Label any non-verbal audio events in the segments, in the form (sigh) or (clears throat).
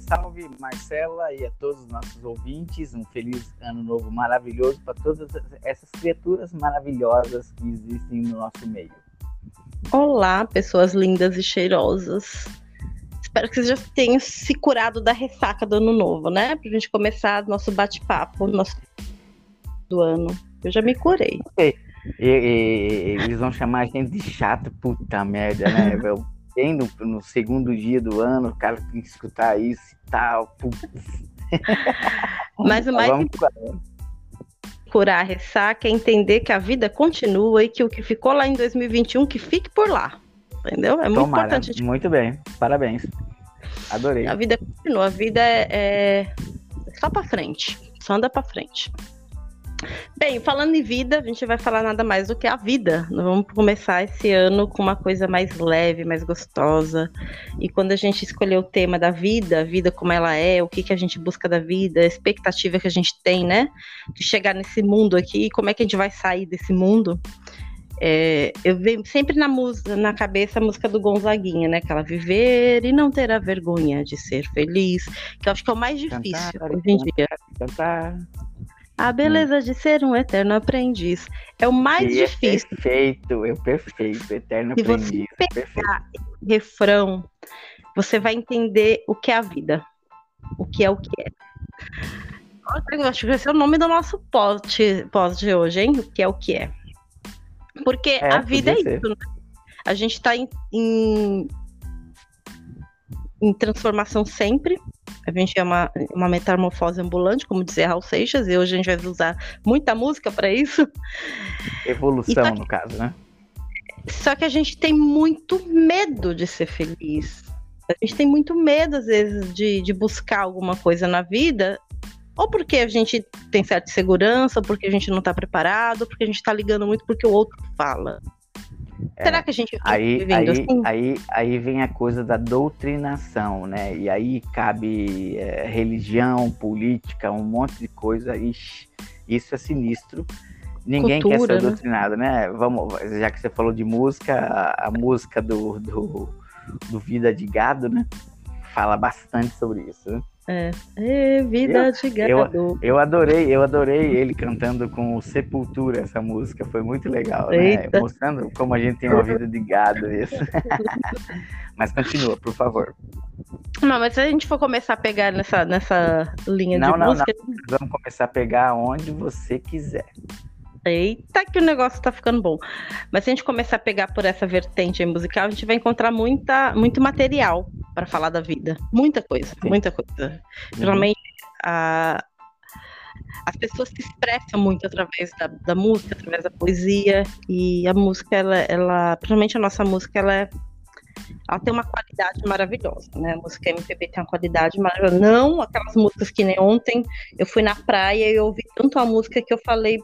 Salve, salve, Marcela e a todos os nossos ouvintes. Um feliz ano novo maravilhoso para todas essas criaturas maravilhosas que existem no nosso meio. Olá, pessoas lindas e cheirosas. Espero que vocês já tenham se curado da ressaca do ano novo, né? Pra gente começar nosso bate-papo nosso do ano. Eu já me curei. E, e, e, eles vão chamar a gente de chato, puta merda, né? (laughs) Tem no, no, segundo dia do ano, o cara tem que escutar isso e tal. (laughs) Mas o mais curar a ressaca é entender que a vida continua e que o que ficou lá em 2021 que fique por lá. Entendeu? É muito Tomara. importante. Gente... Muito bem, parabéns. Adorei. A vida continua, a vida é, é só para frente, só anda para frente. Bem, falando em vida, a gente vai falar nada mais do que a vida. Nós vamos começar esse ano com uma coisa mais leve, mais gostosa. E quando a gente escolheu o tema da vida, a vida como ela é, o que, que a gente busca da vida, a expectativa que a gente tem, né? De chegar nesse mundo aqui e como é que a gente vai sair desse mundo. É, eu venho sempre na, música, na cabeça a música do Gonzaguinha, né? Aquela viver e não ter a vergonha de ser feliz, que eu acho que é o mais difícil cantar, hoje em dia. Cantar. A beleza de ser um eterno aprendiz. É o mais e é difícil. É perfeito, é perfeito, eterno Se aprendiz. Se você pegar refrão, você vai entender o que é a vida. O que é o que é. Eu acho que esse é o nome do nosso post, post de hoje, hein? O que é o que é. Porque é, a vida é ser. isso, né? A gente está em, em, em transformação sempre. A gente é uma, uma metamorfose ambulante, como dizia Raul Seixas, e hoje a gente vai usar muita música para isso. Evolução, que, no caso, né? Só que a gente tem muito medo de ser feliz. A gente tem muito medo, às vezes, de, de buscar alguma coisa na vida, ou porque a gente tem certa segurança, ou porque a gente não está preparado, ou porque a gente está ligando muito porque o outro fala. É, Será que a gente tá aí, aí, assim? aí, aí vem a coisa da doutrinação, né? E aí cabe é, religião, política, um monte de coisa. Ixi, isso é sinistro. Ninguém Cultura, quer ser né? doutrinado, né? Vamos, já que você falou de música, a, a música do, do, do Vida de Gado, né? Fala bastante sobre isso, né? É. E vida eu, de gado. Eu, eu, adorei, eu adorei ele cantando com Sepultura essa música, foi muito legal, né? Mostrando como a gente tem uma vida de gado isso. (laughs) mas continua, por favor. Não, mas se a gente for começar a pegar nessa, nessa linha não, de não, música. Não. Vamos começar a pegar onde você quiser. Eita, que o negócio tá ficando bom. Mas se a gente começar a pegar por essa vertente musical, a gente vai encontrar muita, muito material para falar da vida. Muita coisa, Sim. muita coisa. Uhum. Geralmente, a, as pessoas se expressam muito através da, da, música, através da poesia, e a música, ela, ela, principalmente a nossa música, ela é ela tem uma qualidade maravilhosa, né? A música MPB tem uma qualidade maravilhosa. Não aquelas músicas que nem ontem eu fui na praia e eu ouvi tanto a música que eu falei,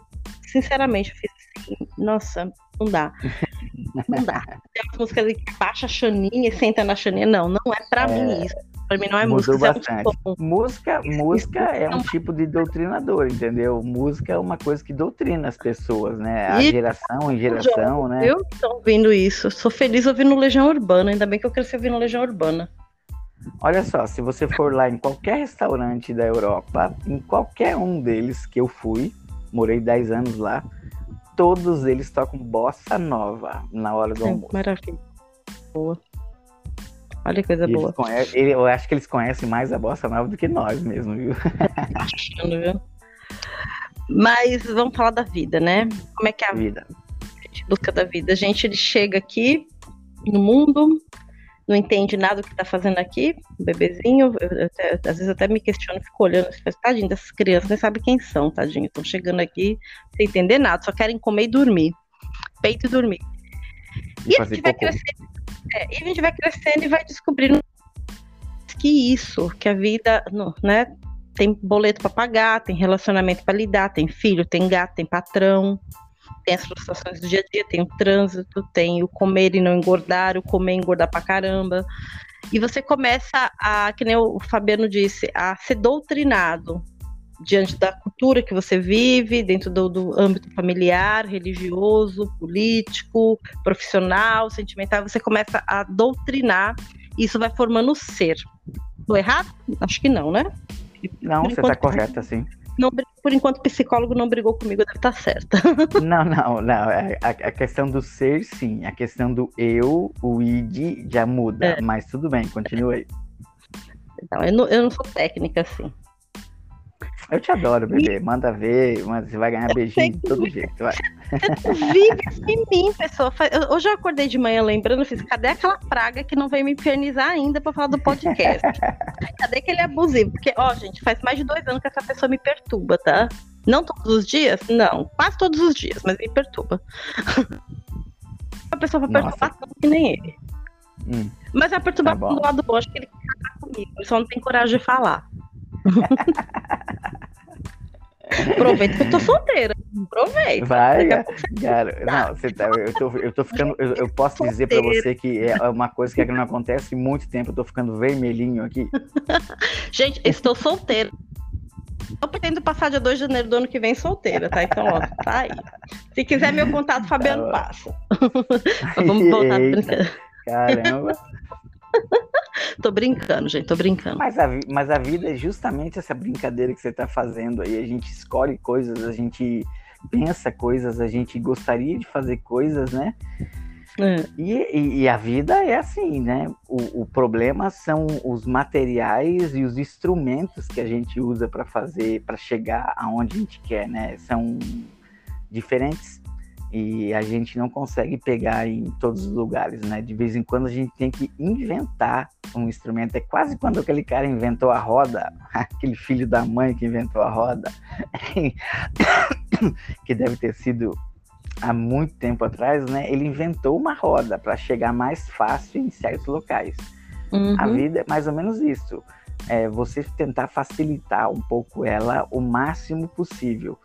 sinceramente, eu fiz assim, nossa, não dá. (laughs) Não dá. Tem umas músicas que baixa a chaninha e senta na chaninha. Não, não é pra é... mim isso. Pra mim não é Mudou música. Bastante. É um música, música é um tipo de doutrinador, entendeu? Música é uma coisa que doutrina as pessoas, né? A e... geração em geração, né? Eu tô ouvindo isso. Sou feliz ouvindo Legião Urbana. Ainda bem que eu cresci ouvindo Legião Urbana. Olha só, se você for lá em qualquer restaurante da Europa, em qualquer um deles que eu fui, morei 10 anos lá, todos eles tocam bossa nova na hora do almoço. Maravilha. Boa. Olha que coisa boa. Conhecem, eu acho que eles conhecem mais a bossa nova do que nós mesmo, viu? Mas vamos falar da vida, né? Como é que é a vida? A gente busca da vida. A gente ele chega aqui no mundo, não entende nada do que tá fazendo aqui, um bebezinho. Eu, às vezes até me questiono, fico olhando, assim, tadinho dessas crianças, nem sabe quem são, tadinho. Estão chegando aqui sem entender nada, só querem comer e dormir. Peito e dormir. E, e a gente vai crescendo, é, e a gente vai crescendo e vai descobrindo que isso, que a vida, né, tem boleto para pagar, tem relacionamento para lidar, tem filho, tem gato, tem patrão, tem as frustrações do dia a dia, tem o trânsito, tem o comer e não engordar, o comer e engordar pra caramba. E você começa a, que nem o Fabiano disse, a ser doutrinado diante da cultura que você vive, dentro do, do âmbito familiar, religioso, político, profissional, sentimental, você começa a doutrinar, e isso vai formando o ser. Tô errado? Acho que não, né? Não, por você está correta, sim. Não, por enquanto, o psicólogo não brigou comigo, deve estar tá certa. (laughs) Não, não, não. É, a, a, questão do ser, sim. A questão do eu, o id, já muda. É. Mas tudo bem, continue aí. Não, eu não, eu não sou técnica assim. Eu te adoro, bebê. Manda ver, você vai ganhar beijinho de todo jeito. Vai. Vive em mim, pessoa. Hoje eu acordei de manhã lembrando, fiz, cadê aquela praga que não veio me infernizar ainda pra falar do podcast? (laughs) cadê aquele abusivo? Porque, ó, gente, faz mais de dois anos que essa pessoa me perturba, tá? Não todos os dias? Não, quase todos os dias, mas me perturba. a pessoa vai perturbar tanto que nem ele. Hum, mas a perturbação tá do lado bom, acho que ele quer comigo, ele só não tem coragem de falar. (laughs) Aproveita que eu tô solteira. Aproveita. Vai, cara. Não, você tá, eu, tô, eu tô ficando. Eu, eu posso dizer pra você que é uma coisa que não acontece há muito tempo. Eu tô ficando vermelhinho aqui. (laughs) Gente, estou solteira. Eu pretendo passar dia 2 de janeiro do ano que vem solteira, tá? Então, ó, tá aí. Se quiser meu contato, Fabiano tá passa. (laughs) Vamos voltar brincando. Caramba. (laughs) tô brincando, gente, tô brincando. Mas a, mas a vida é justamente essa brincadeira que você tá fazendo aí. A gente escolhe coisas, a gente pensa coisas, a gente gostaria de fazer coisas, né? É. E, e, e, a vida é assim, né? O, o, problema são os materiais e os instrumentos que a gente usa para fazer, para chegar aonde a gente quer, né? São diferentes e a gente não consegue pegar em todos os lugares, né? De vez em quando a gente tem que inventar um instrumento. É quase quando aquele cara inventou a roda, (laughs) aquele filho da mãe que inventou a roda, (coughs) que deve ter sido há muito tempo atrás, né? Ele inventou uma roda para chegar mais fácil em certos locais. Uhum. A vida é mais ou menos isso. É você tentar facilitar um pouco ela o máximo possível.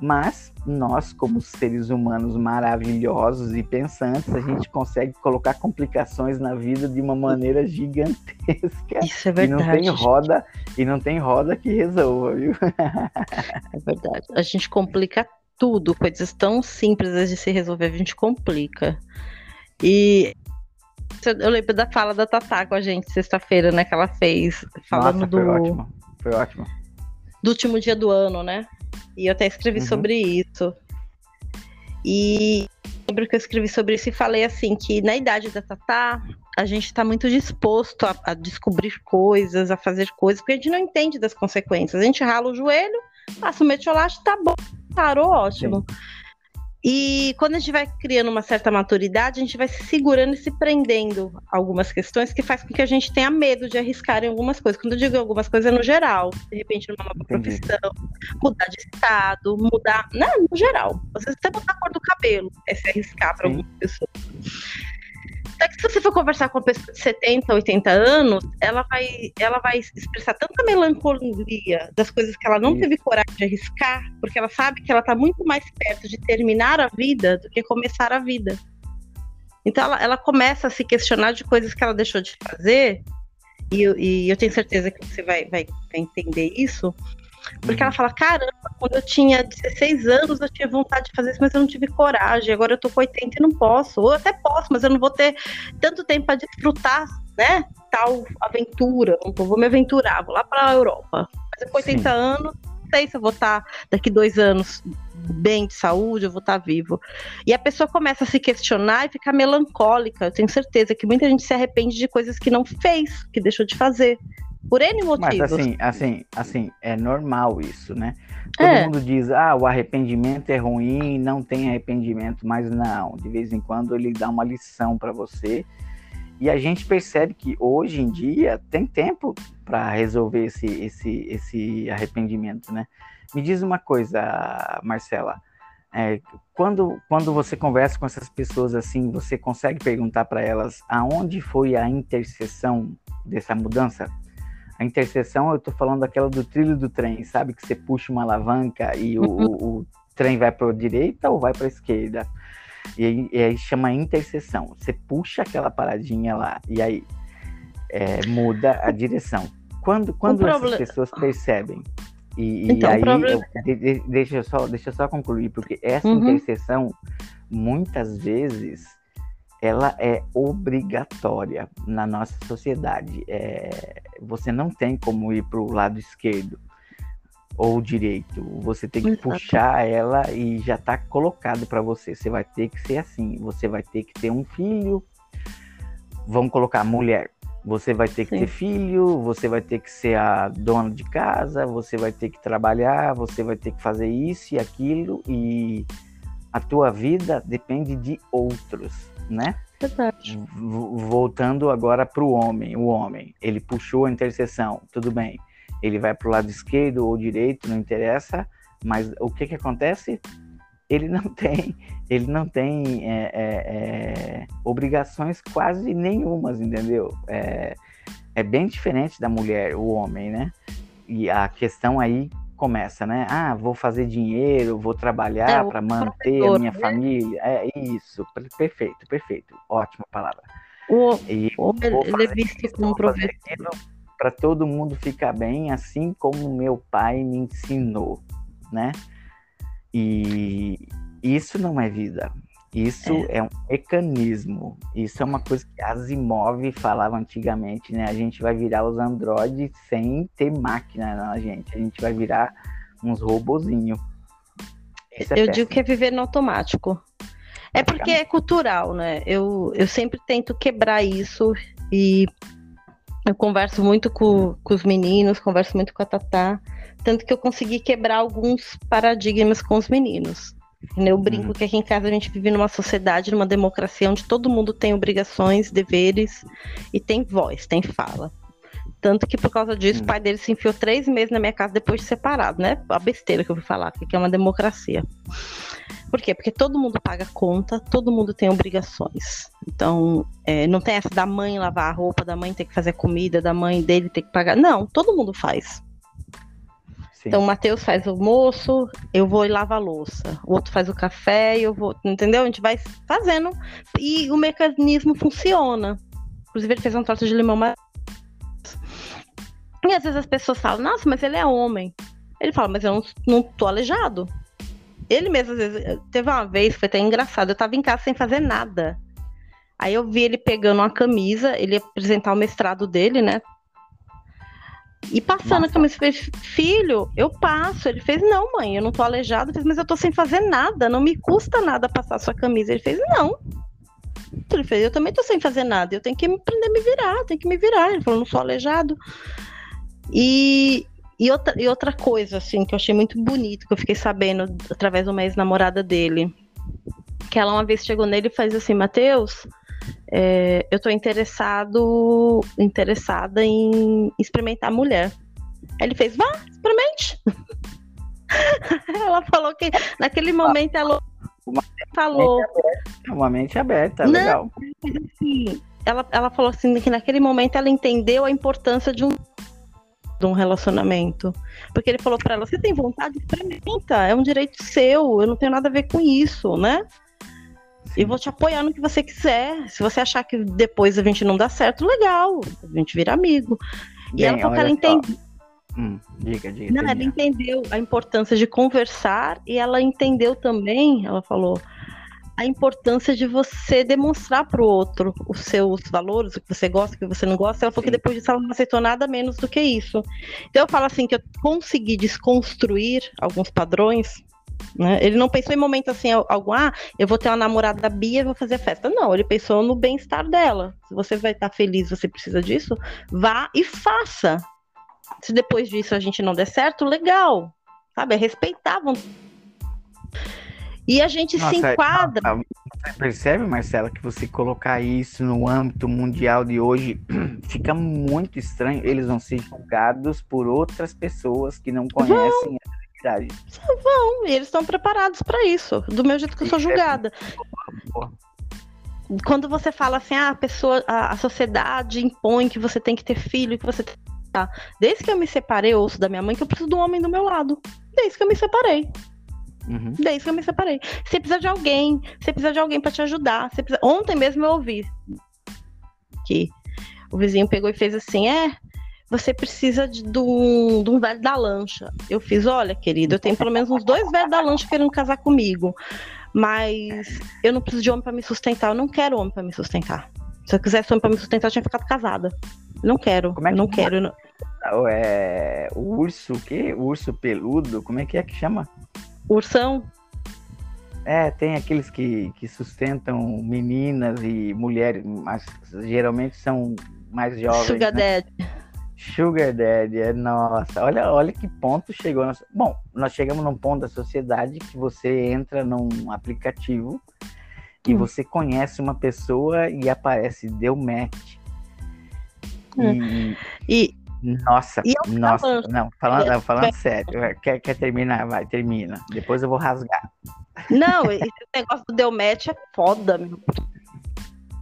Mas nós, como seres humanos maravilhosos e pensantes, a gente consegue colocar complicações na vida de uma maneira gigantesca. Isso é verdade. E não tem roda, e não tem roda que resolva, viu? É verdade. A gente complica tudo, coisas tão simples de se resolver, a gente complica. E eu lembro da fala da Tatá com a gente sexta-feira, né, que ela fez, falando Nossa, foi do. Ótimo. Foi ótimo. Do último dia do ano, né? E eu até escrevi uhum. sobre isso. E lembro que eu escrevi sobre isso e falei assim que na idade da Tatá, a gente está muito disposto a, a, descobrir coisas, a fazer coisas, porque a gente não entende das consequências. A gente rala o joelho, passa o metiolate, tá bom, parou, ótimo. Sim. E quando a gente vai criando uma certa maturidade, a gente vai se segurando e se prendendo a algumas questões que faz com que a gente tenha medo de arriscar em algumas coisas. Quando eu digo algumas coisas, é no geral. De repente, numa nova profissão, mudar de estado, mudar. Não, no geral. Vezes até mudar a cor do cabelo é se arriscar para algumas pessoas. Até que se você for conversar com uma pessoa de 70, 80 anos, ela vai, ela vai expressar tanta melancolia das coisas que ela não Isso. teve coragem de arriscar, porque ela sabe que ela está muito mais perto de terminar a vida do que começar a vida. Então ela, ela começa a se questionar de coisas que ela deixou de fazer, e, e eu tenho certeza que você vai, vai entender isso, porque ela fala: caramba, quando eu tinha 16 anos eu tinha vontade de fazer isso, mas eu não tive coragem. Agora eu tô com 80 e não posso. Ou eu até posso, mas eu não vou ter tanto tempo para desfrutar, né? Tal aventura. Não vou me aventurar, vou lá para a Europa. Mas com 80 Sim. anos, não sei se eu vou estar tá daqui dois anos bem de saúde, eu vou estar tá vivo. E a pessoa começa a se questionar e ficar melancólica. Eu tenho certeza que muita gente se arrepende de coisas que não fez, que deixou de fazer. Por N motivos. Mas assim, assim, assim, é normal isso, né? Todo é. mundo diz, ah, o arrependimento é ruim, não tem arrependimento, mas não, de vez em quando ele dá uma lição para você. E a gente percebe que hoje em dia tem tempo para resolver esse, esse, esse arrependimento, né? Me diz uma coisa, Marcela. É, quando, quando você conversa com essas pessoas assim, você consegue perguntar para elas aonde foi a interseção dessa mudança? A interseção, eu estou falando daquela do trilho do trem, sabe? Que você puxa uma alavanca e o, uhum. o trem vai para a direita ou vai para a esquerda. E aí, e aí, chama interseção. Você puxa aquela paradinha lá e aí é, muda a direção. Quando, quando essas pessoas percebem e, então, aí, problema... eu, de, deixa, eu só, deixa eu só concluir, porque essa uhum. interseção, muitas vezes, ela é obrigatória na nossa sociedade. É, você não tem como ir para o lado esquerdo ou direito. Você tem que Exato. puxar ela e já está colocado para você. Você vai ter que ser assim. Você vai ter que ter um filho. Vamos colocar mulher. Você vai ter que Sim. ter filho, você vai ter que ser a dona de casa, você vai ter que trabalhar, você vai ter que fazer isso e aquilo e a tua vida depende de outros, né? Verdade. Voltando agora para o homem, o homem, ele puxou a interseção, tudo bem. Ele vai para o lado esquerdo ou direito, não interessa, mas o que que acontece? Ele não (laughs) tem, ele não tem é, é, é, obrigações quase nenhumas, entendeu? É, é bem diferente da mulher, o homem, né? E a questão aí começa, né? Ah, vou fazer dinheiro, vou trabalhar é, para manter a minha né? família. É isso, perfeito, perfeito. Ótima palavra. O, e o ele é visto como provedor. Para todo mundo ficar bem, assim como meu pai me ensinou, né? E isso não é vida. Isso é. é. um mecanismo. Isso é uma coisa que Asimov falava antigamente, né? A gente vai virar os androides sem ter máquina na gente. A gente vai virar uns robozinhos. É eu péssimo. digo que é viver no automático. É porque é cultural, né? Eu, eu sempre tento quebrar isso e eu converso muito com, com os meninos, converso muito com a Tatá, tanto que eu consegui quebrar alguns paradigmas com os meninos. Eu brinco uhum. que aqui em casa a gente vive numa sociedade, numa democracia onde todo mundo tem obrigações, deveres e tem voz, tem fala. Tanto que por causa disso, uhum. o pai dele se enfiou três meses na minha casa depois de separado, né? A besteira que eu vou falar, que é uma democracia. Por quê? Porque todo mundo paga conta, todo mundo tem obrigações. Então, é, não tem essa da mãe lavar a roupa, da mãe ter que fazer comida, da mãe dele ter que pagar. Não, todo mundo faz. Sim. Então, o Matheus faz o almoço, eu vou e lavo a louça. O outro faz o café, eu vou. Entendeu? A gente vai fazendo. E o mecanismo funciona. Inclusive, ele fez um torta de limão mas... E às vezes as pessoas falam, nossa, mas ele é homem. Ele fala, mas eu não, não tô aleijado. Ele mesmo, às vezes, teve uma vez, foi até engraçado, eu tava em casa sem fazer nada. Aí eu vi ele pegando uma camisa, ele ia apresentar o mestrado dele, né? E passando Nossa. a camisa, fez, filho, eu passo. Ele fez, não, mãe, eu não tô aleijado. fez, mas eu tô sem fazer nada, não me custa nada passar sua camisa. Ele fez, não. Ele fez, eu também tô sem fazer nada, eu tenho que aprender a me virar, tenho que me virar. Ele falou, não sou aleijado. E, e, outra, e outra coisa, assim, que eu achei muito bonito, que eu fiquei sabendo através de uma ex-namorada dele, que ela uma vez chegou nele e fez assim, Matheus, é, eu estou interessado, interessada em experimentar mulher. Aí ele fez, vá, experimente. (laughs) ela falou que naquele momento ela uma falou. Uma mente aberta, Não, legal. Assim, ela, ela falou assim que naquele momento ela entendeu a importância de um de um relacionamento. Porque ele falou para ela: você tem vontade? Experimenta, é um direito seu, eu não tenho nada a ver com isso, né? E vou te apoiar no que você quiser. Se você achar que depois a gente não dá certo, legal. A gente vira amigo. Bem, e ela falou que ela entende. Hum, diga, diga. Não, ela entendeu a importância de conversar e ela entendeu também, ela falou, a importância de você demonstrar para o outro os seus valores, o que você gosta, o que você não gosta. Ela falou Sim. que depois disso ela não aceitou nada menos do que isso. Então eu falo assim que eu consegui desconstruir alguns padrões né? Ele não pensou em momento assim, algum, ah, eu vou ter uma namorada da Bia e vou fazer festa. Não, ele pensou no bem-estar dela. Se você vai estar feliz, você precisa disso, vá e faça. Se depois disso a gente não der certo, legal. Sabe? É respeitar. E a gente Nossa, se enquadra. Você percebe, Marcela, que você colocar isso no âmbito mundial de hoje (clears throat) fica muito estranho. Eles vão ser julgados por outras pessoas que não conhecem Vão, e eles estão preparados para isso, do meu jeito que eu sou é julgada. Quando você fala assim, ah, a pessoa, a, a sociedade impõe que você tem que ter filho, que você tem tá. Desde que eu me separei, eu ouço da minha mãe que eu preciso de um homem do meu lado. Desde que eu me separei. Uhum. Desde que eu me separei. Você precisa de alguém, você precisa de alguém para te ajudar. Precisa... Ontem mesmo eu ouvi que o vizinho pegou e fez assim: é, você precisa de, um, um velho da lancha. Eu fiz, olha, querido, eu tenho pelo menos uns dois velhos da lancha querendo casar comigo. Mas eu não preciso de homem para me sustentar. Eu não quero homem para me sustentar. Se eu quisesse homem para me sustentar, eu tinha ficado casada. Não quero. Como é que não quero. Não... É, o urso, o quê? O urso peludo, como é que é que chama? Ursão. É, tem aqueles que, que sustentam meninas e mulheres, mas geralmente são mais jovens. Sugar né? Daddy. Sugar Daddy, é, nossa, olha, olha que ponto chegou. Nossa... Bom, nós chegamos num ponto da sociedade que você entra num aplicativo e hum. você conhece uma pessoa e aparece, deu match. Hum. E, nossa, e nossa, falando, não, falando, falando sério, é, quer, quer terminar? Vai, termina. Depois eu vou rasgar. Não, esse negócio do deu match é foda, meu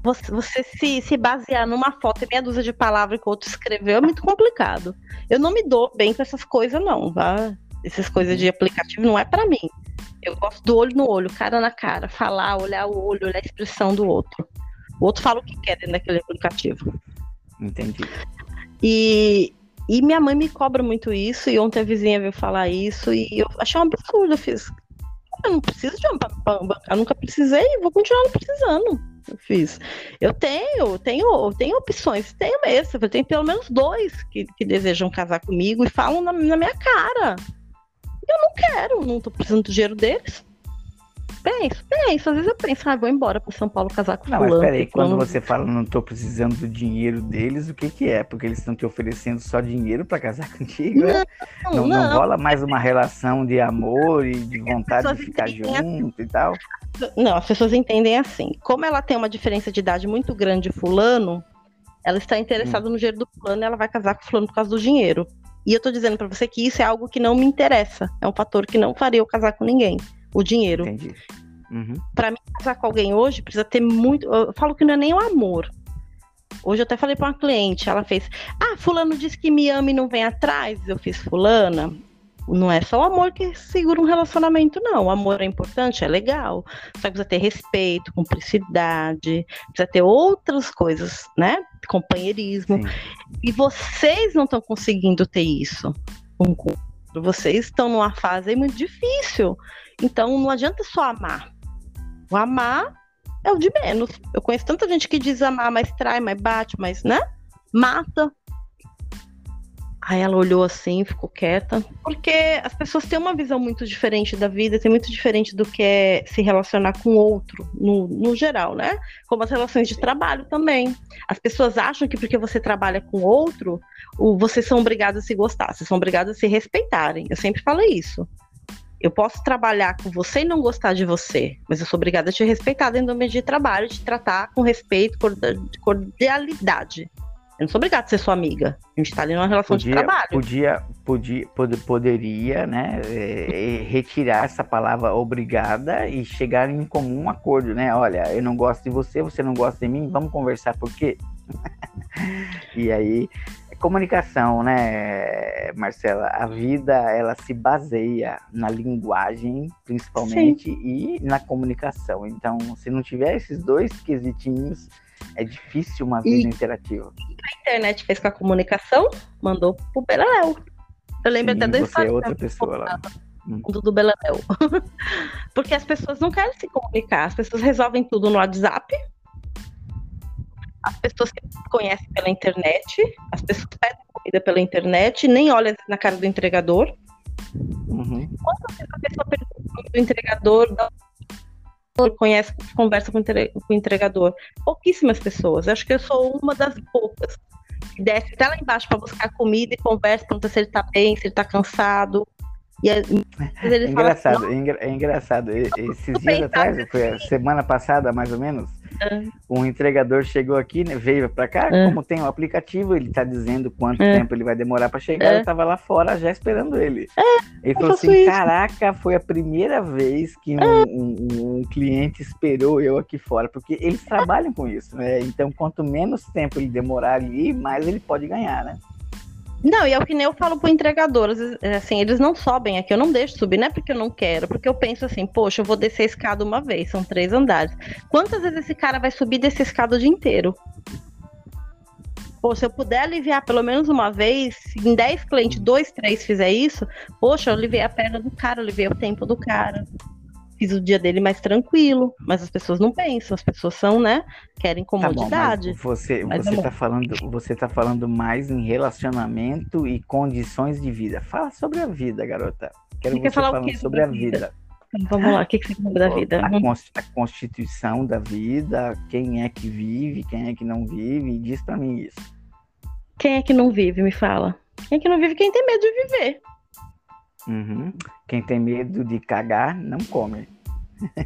você, você se, se basear numa foto e meia dúzia de palavras que o outro escreveu é muito complicado. Eu não me dou bem com essas coisas, não, tá? Essas coisas de aplicativo não é para mim. Eu gosto do olho no olho, cara na cara, falar, olhar o olho, olhar a expressão do outro. O outro fala o que quer dentro daquele aplicativo. Entendi. E, e minha mãe me cobra muito isso, e ontem a vizinha veio falar isso, e eu achei um absurdo. Eu fiz. Eu não preciso de uma eu nunca precisei vou continuar não precisando fiz. Eu tenho, tenho, tenho opções, tenho mesmo. Eu tenho pelo menos dois que, que desejam casar comigo e falam na, na minha cara. Eu não quero, não tô precisando do dinheiro deles. Penso, penso. Às vezes eu penso, ah, vou embora para São Paulo casar com não, fulano. Mas peraí, quando você fala não tô precisando do dinheiro deles, o que que é? Porque eles estão te oferecendo só dinheiro para casar (laughs) contigo? Não, não, não, não, rola mais uma relação de amor e de vontade de ficar junto assim. e tal? Não, as pessoas entendem assim. Como ela tem uma diferença de idade muito grande fulano, ela está interessada hum. no dinheiro do fulano e ela vai casar com o fulano por causa do dinheiro. E eu tô dizendo para você que isso é algo que não me interessa. É um fator que não faria eu casar com ninguém o dinheiro. Entendi. Uhum. Para mim casar com alguém hoje precisa ter muito. Eu falo que não é nem o amor. Hoje eu até falei para uma cliente, ela fez: "Ah, fulano disse que me ama e não vem atrás". Eu fiz fulana. Não é só o amor que segura um relacionamento, não. O amor é importante, é legal. Só que precisa ter respeito, cumplicidade, precisa ter outras coisas, né? Companheirismo. Sim. E vocês não estão conseguindo ter isso um vocês estão numa fase muito difícil. Então não adianta só amar. O amar é o de menos. Eu conheço tanta gente que diz amar, mas trai, mas bate, mas, né? Mata. Aí ela olhou assim, ficou quieta. Porque as pessoas têm uma visão muito diferente da vida, tem muito diferente do que é se relacionar com outro, no, no geral, né? Como as relações de trabalho também. As pessoas acham que porque você trabalha com outro, o, vocês são obrigados a se gostar, vocês são obrigados a se respeitarem. Eu sempre falo isso. Eu posso trabalhar com você e não gostar de você, mas eu sou obrigada a te respeitar dentro do ambiente de trabalho, te tratar com respeito, cordialidade. Eu não sou obrigada a ser sua amiga. A gente está ali numa relação podia, de trabalho. Podia, podia, pod, poderia, né, é, é, retirar essa palavra obrigada e chegar em comum acordo, né? Olha, eu não gosto de você, você não gosta de mim, vamos conversar por quê? (laughs) e aí comunicação, né, Marcela? A vida ela se baseia na linguagem, principalmente, Sim. e na comunicação. Então, se não tiver esses dois quesitinhos, é difícil uma vida e, interativa. A internet fez com a comunicação, mandou pro Beleléu. Eu lembro Sim, até da Você é outra pessoa lá. Mundo do Beleléu. (laughs) Porque as pessoas não querem se comunicar, as pessoas resolvem tudo no WhatsApp, as pessoas que conhecem pela internet, as pessoas pedem comida pela internet, nem olham na cara do entregador. Uhum. Quantas vezes a pessoa pergunta do entregador, conhece, conversa com o entregador? Pouquíssimas pessoas. Acho que eu sou uma das poucas que desce até lá embaixo para buscar comida e conversa, pergunta se ele está bem, se ele está cansado. E é, é engraçado, assim, é engraçado. Esses dias atrás, foi a semana passada mais ou menos, um entregador chegou aqui, né, veio para cá, é. como tem o um aplicativo, ele tá dizendo quanto é. tempo ele vai demorar para chegar, eu tava lá fora já esperando ele. ele falou assim: isso. caraca, foi a primeira vez que um, um, um, cliente esperou eu aqui fora, porque eles trabalham com isso, né? Então, quanto menos tempo ele demorar ali, mais ele pode ganhar, né? Não, e é o que nem eu falo pro entregador, assim, eles não sobem aqui, eu não deixo subir, não é porque eu não quero, porque eu penso assim, poxa, eu vou descer a escada uma vez, são três andares. Quantas vezes esse cara vai subir desse escada o dia inteiro? Pô, se eu puder aliviar pelo menos uma vez, em 10 clientes, dois, três fizer isso, poxa, eu aliviei a perna do cara, eu aliviei o tempo do cara. Fiz o dia dele mais tranquilo, mas as pessoas não pensam, as pessoas são, né, querem comodidade. Tá bom, você mas você tá falando, você tá falando mais em relacionamento e condições de vida. Fala sobre a vida, garota. Quero você, você falar falando sobre a vida. vida. Vamos lá, o que, que você lembra da vida? A, a, constituição da vida, quem é que vive, quem é que não vive, diz para mim isso. Quem é que não vive, me fala. Quem é que não vive, quem tem medo de viver. Uhum. Quem tem medo de cagar, não come.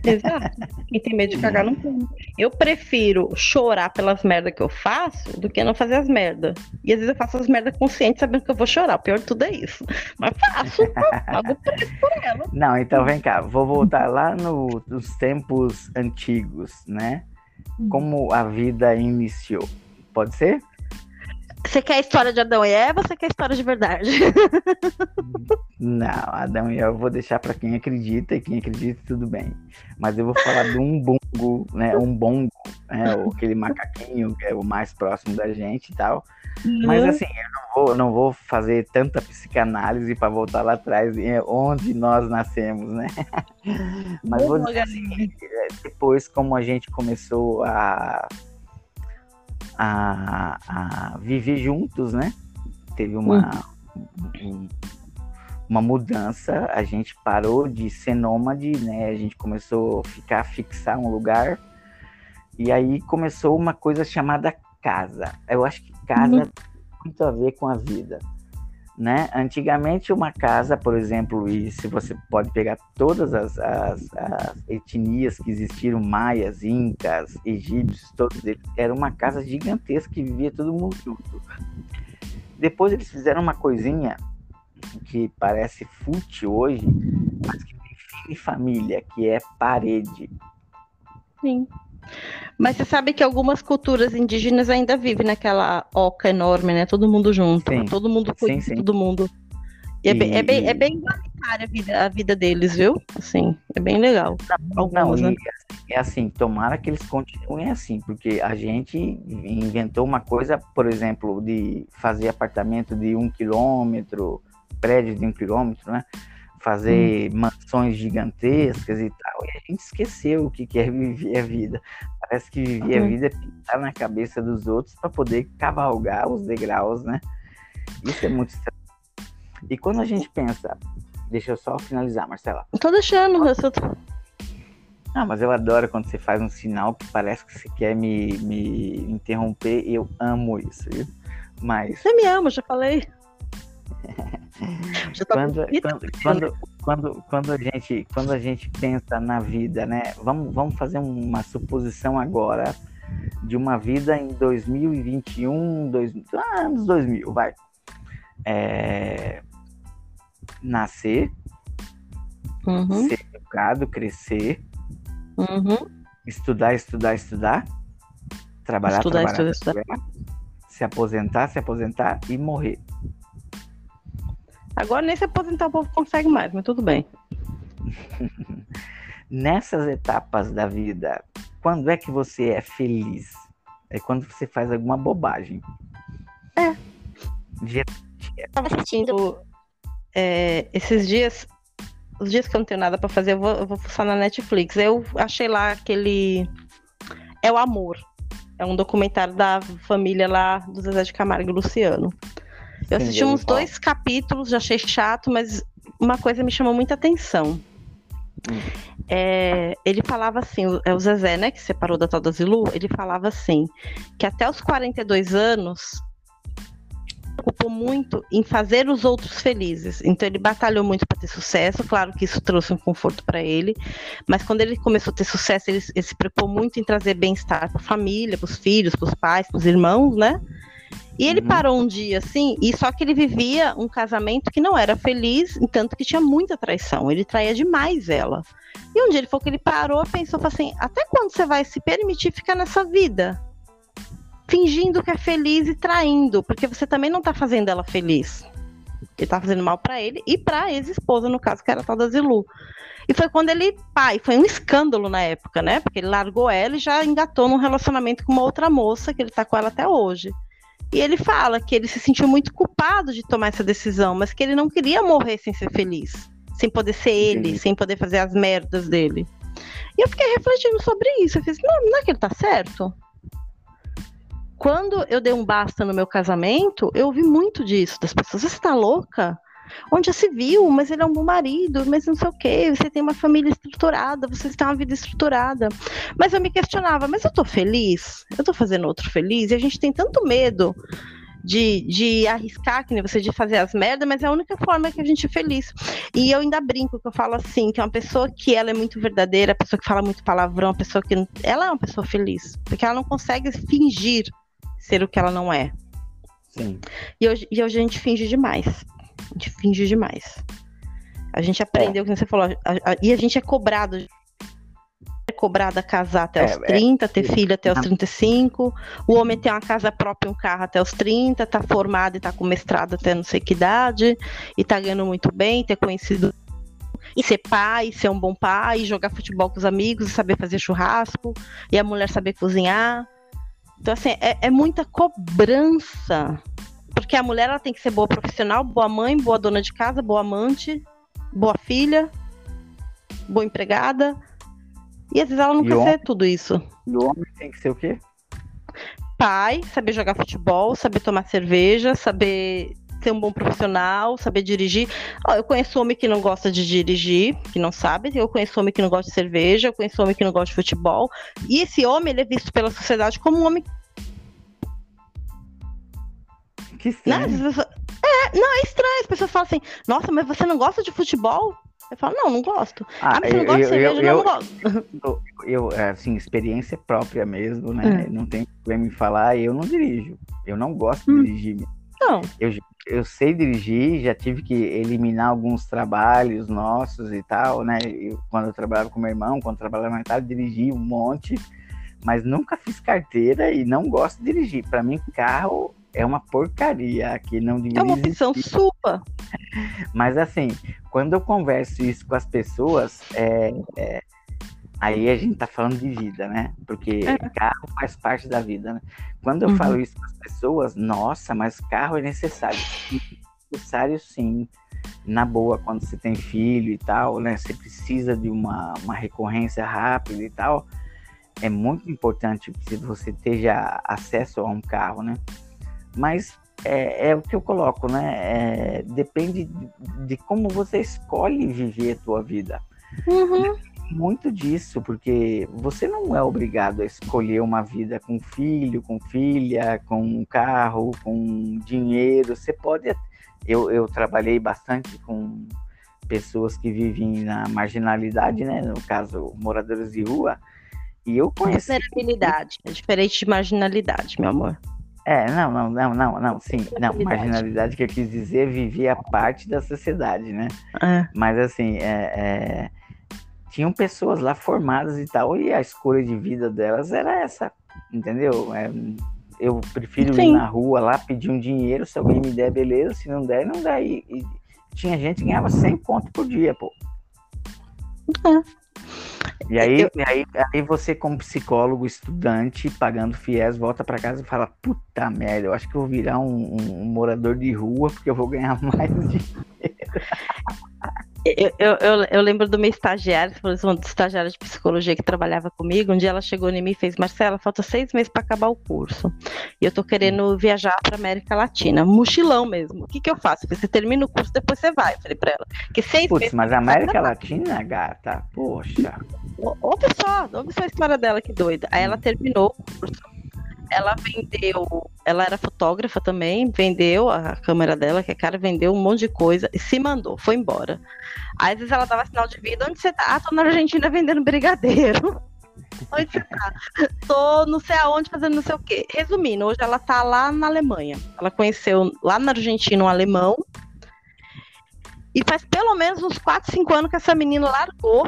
Exato. Quem tem medo de cagar não come. Eu prefiro chorar pelas merdas que eu faço do que não fazer as merdas. E às vezes eu faço as merdas conscientes sabendo que eu vou chorar. O pior de tudo é isso. Mas faço, (laughs) pago preço por ela. Não, então vem cá. Vou voltar lá no, nos tempos antigos, né? Hum. Como a vida iniciou. Pode ser? Você quer a história de Adão e Eva ou você quer a história de verdade? Não, Adão e Eva eu vou deixar para quem acredita e quem acredita tudo bem. Mas eu vou falar de um bongo, né? Um bongo, né? aquele macaquinho que é o mais próximo da gente e tal. Uhum. Mas assim, eu não vou, não vou fazer tanta psicanálise para voltar lá atrás, é onde nós nascemos, né? Mas vou dizer assim, depois como a gente começou a a, a viver juntos, né? Teve uma, um, uma mudança, a gente parou de ser nômade, né? A gente começou a ficar, fixar um lugar, e aí começou uma coisa chamada casa. Eu acho que casa uhum. tem muito a ver com a vida né? Antigamente uma casa, por exemplo, e se você pode pegar todas as, as, as, etnias que existiram, maias, incas, egípcios, todos eles, era uma casa gigantesca que vivia todo mundo junto. Depois eles fizeram uma coisinha que parece fútil hoje, mas que tem família, que é parede. Sim. Mas você sabe que algumas culturas indígenas ainda vivem naquela oca enorme, né? Todo mundo junto, sim. todo mundo cuida sim, todo mundo. E, e... É, bem, é, bem, é bem igualitária a vida, a vida deles, viu? Assim, é bem legal. Algumas, Não, né? é assim, tomara que eles continuem assim, porque a gente inventou uma coisa, por exemplo, de fazer apartamento de um quilômetro, prédios de um quilômetro, né? Fazer hum. mansões gigantescas e tal, e a gente esqueceu o que é viver a vida. Parece que viver a vida é pintar na cabeça dos outros para poder cavalgar os degraus, né? Isso é muito estranho. E quando a gente pensa, deixa eu só finalizar, Marcela. Tô deixando, eu só Ah, mas eu adoro quando você faz um sinal que parece que você quer me, me interromper eu amo isso, viu? Mas. Você me ama, já falei. (laughs) quando, quando, quando, quando, quando, a gente, quando a gente pensa na vida, né? Vamos, vamos fazer uma suposição agora de uma vida em 2021, dois, ah, anos 2000, vai. É, nascer, uhum. ser educado, crescer, uhum. estudar, estudar, estudar, trabalhar, estudar, trabalhar, estudar, estudar, se aposentar, se aposentar e morrer. Agora nem se aposentar o povo consegue mais, mas tudo bem. (laughs) Nessas etapas da vida, quando é que você é feliz? É quando você faz alguma bobagem. É. Estava assistindo é, esses dias, os dias que eu não tenho nada para fazer, eu vou, eu vou fuçar na Netflix. Eu achei lá aquele. É o Amor. É um documentário da família lá do Zezé de Camargo e Luciano. Eu assisti uns dois capítulos, já achei chato, mas uma coisa me chamou muita atenção. Hum. É, ele falava assim, é o Zezé, né, que separou da tal da Zilu, ele falava assim, que até os 42 anos preocupou muito em fazer os outros felizes. Então ele batalhou muito para ter sucesso, claro que isso trouxe um conforto para ele, mas quando ele começou a ter sucesso, ele, ele se preocupou muito em trazer bem-estar para a família, para os filhos, para os pais, para os irmãos, né? E ele uhum. parou um dia assim, e só que ele vivia um casamento que não era feliz, tanto que tinha muita traição. Ele traía demais ela. E um dia ele falou que ele parou, pensou assim: até quando você vai se permitir ficar nessa vida? Fingindo que é feliz e traindo, porque você também não tá fazendo ela feliz. Ele tá fazendo mal para ele e pra ex-esposa, no caso, que era a tal da Zilu. E foi quando ele, pai, foi um escândalo na época, né? Porque ele largou ela e já engatou num relacionamento com uma outra moça, que ele tá com ela até hoje. E ele fala que ele se sentiu muito culpado de tomar essa decisão, mas que ele não queria morrer sem ser feliz. sem poder ser ele, sem poder fazer as merdas dele. E eu fiquei refletindo sobre isso. Eu fiz, não, não é que ele tá certo? Quando eu dei um basta no meu casamento, eu ouvi muito disso, das pessoas, você tá louca? Onde já se viu, mas ele é um bom marido, mas não sei o quê, você tem uma família estruturada, você tem uma vida estruturada. Mas eu me questionava, mas eu tô feliz? Eu tô fazendo outro feliz? E a gente tem tanto medo de, de arriscar, que nem você, de fazer as merdas, mas é a única forma que a gente é feliz. E eu ainda brinco que eu falo assim, que é uma pessoa que ela é muito verdadeira, a pessoa que fala muito palavrão, a pessoa que. Ela é uma pessoa feliz, porque ela não consegue fingir ser o que ela não é. Sim. E hoje, e hoje a gente finge demais. A gente finge demais. A gente aprendeu, é. como você falou, a, a, e a gente é cobrado é cobrado a casar até os é, 30, é, ter filho até os 35. O homem tem uma casa própria, um carro até os 30, tá formado e tá com mestrado até não sei que idade, e tá ganhando muito bem, ter conhecido e ser pai, ser um bom pai, jogar futebol com os amigos, saber fazer churrasco, e a mulher saber cozinhar. Então, assim, é, é muita cobrança porque a mulher ela tem que ser boa profissional, boa mãe, boa dona de casa, boa amante, boa filha, boa empregada. E às vezes ela não e quer ser tudo isso. E o homem tem que ser o quê? Pai, saber jogar futebol, saber tomar cerveja, saber ser um bom profissional, saber dirigir. Ó, eu conheço homem que não gosta de dirigir, que não sabe. Eu conheço homem que não gosta de cerveja, eu conheço homem que não gosta de futebol. E esse homem, ele é visto pela sociedade como um homem que estranho. Não, é, não, é estranho. As pessoas falam assim, nossa, mas você não gosta de futebol? Eu falo, não, não gosto. Ah, ah mas você não gosta eu, de cerveja? Eu, não, eu, não gosto. (laughs) Eu, assim, experiência própria mesmo, né? Hum. Não tem problema em falar, eu não dirijo. Eu não gosto hum. de dirigir. Não. Eu, eu sei dirigir, já tive que eliminar alguns trabalhos nossos e tal, né? Eu, quando eu trabalhava com meu irmão, quando eu trabalhava na tarde, dirigi um monte, mas nunca fiz carteira e não gosto de dirigir. Para mim, carro é uma porcaria que não É uma opção existir. sua. (laughs) Mas assim, quando eu converso isso com as pessoas, é, é, aí a gente tá falando de vida, né? Porque é. carro faz parte da vida, né? Quando eu uhum. falo isso com as pessoas, nossa, mas carro é necessário. necessário sim. Na boa, quando você tem filho e tal, né? Você precisa de uma, uma recorrência rápida e tal. É muito importante que você tenha acesso a um carro, né? Mas é, é, o que eu coloco, né? É, depende de, como você escolhe viver a tua vida. Uhum. Muito disso, porque você não é obrigado a escolher uma vida com filho, com filha, com um carro, com dinheiro. Você pode. Eu, eu trabalhei bastante com pessoas que vivem na marginalidade, né? No caso, moradores de rua. E eu conheci. Vulnerabilidade. É diferente de marginalidade, meu amor. É, não, não, não, não, não, sim, não, marginalidade que eu quis dizer vivia parte da sociedade, né? É. Mas assim, é, é, tinham pessoas lá formadas e tal, e a escolha de vida delas era essa, entendeu? É, eu prefiro sim. ir na rua lá, pedir um dinheiro, se alguém me der, beleza, se não der, não dá. E, e tinha gente que ganhava 100 pontos por dia, pô. É. E aí, eu... aí, aí você, como psicólogo, estudante, pagando fiéis, volta para casa e fala: puta merda, eu acho que eu vou virar um, um, um morador de rua porque eu vou ganhar (laughs) mais dinheiro. Eu, eu, eu, eu, lembro do meu estagiário, uma estagiária de psicologia que trabalhava comigo. Um dia ela chegou em mim e fez: Marcela, falta seis meses para acabar o curso. E eu tô querendo viajar para América Latina, mochilão mesmo. O que, que eu faço? Você termina o curso, depois você vai. Eu falei para ela: que seis Putz, meses. Mas América Latina, gata, poxa. Ouve só, ouve só a história dela, que doida. Aí ela terminou o curso ela vendeu, ela era fotógrafa também, vendeu a câmera dela, que é cara, vendeu um monte de coisa e se mandou, foi embora. Aí, às vezes ela dava sinal de vida, onde você tá? Ah, tô na Argentina vendendo brigadeiro. (laughs) Onde você tá? Tô não sei aonde fazendo não sei o quê. Resumindo, hoje ela tá lá na Alemanha. Ela conheceu lá na Argentina um alemão. E faz pelo menos uns 4, 5 anos que essa menina largou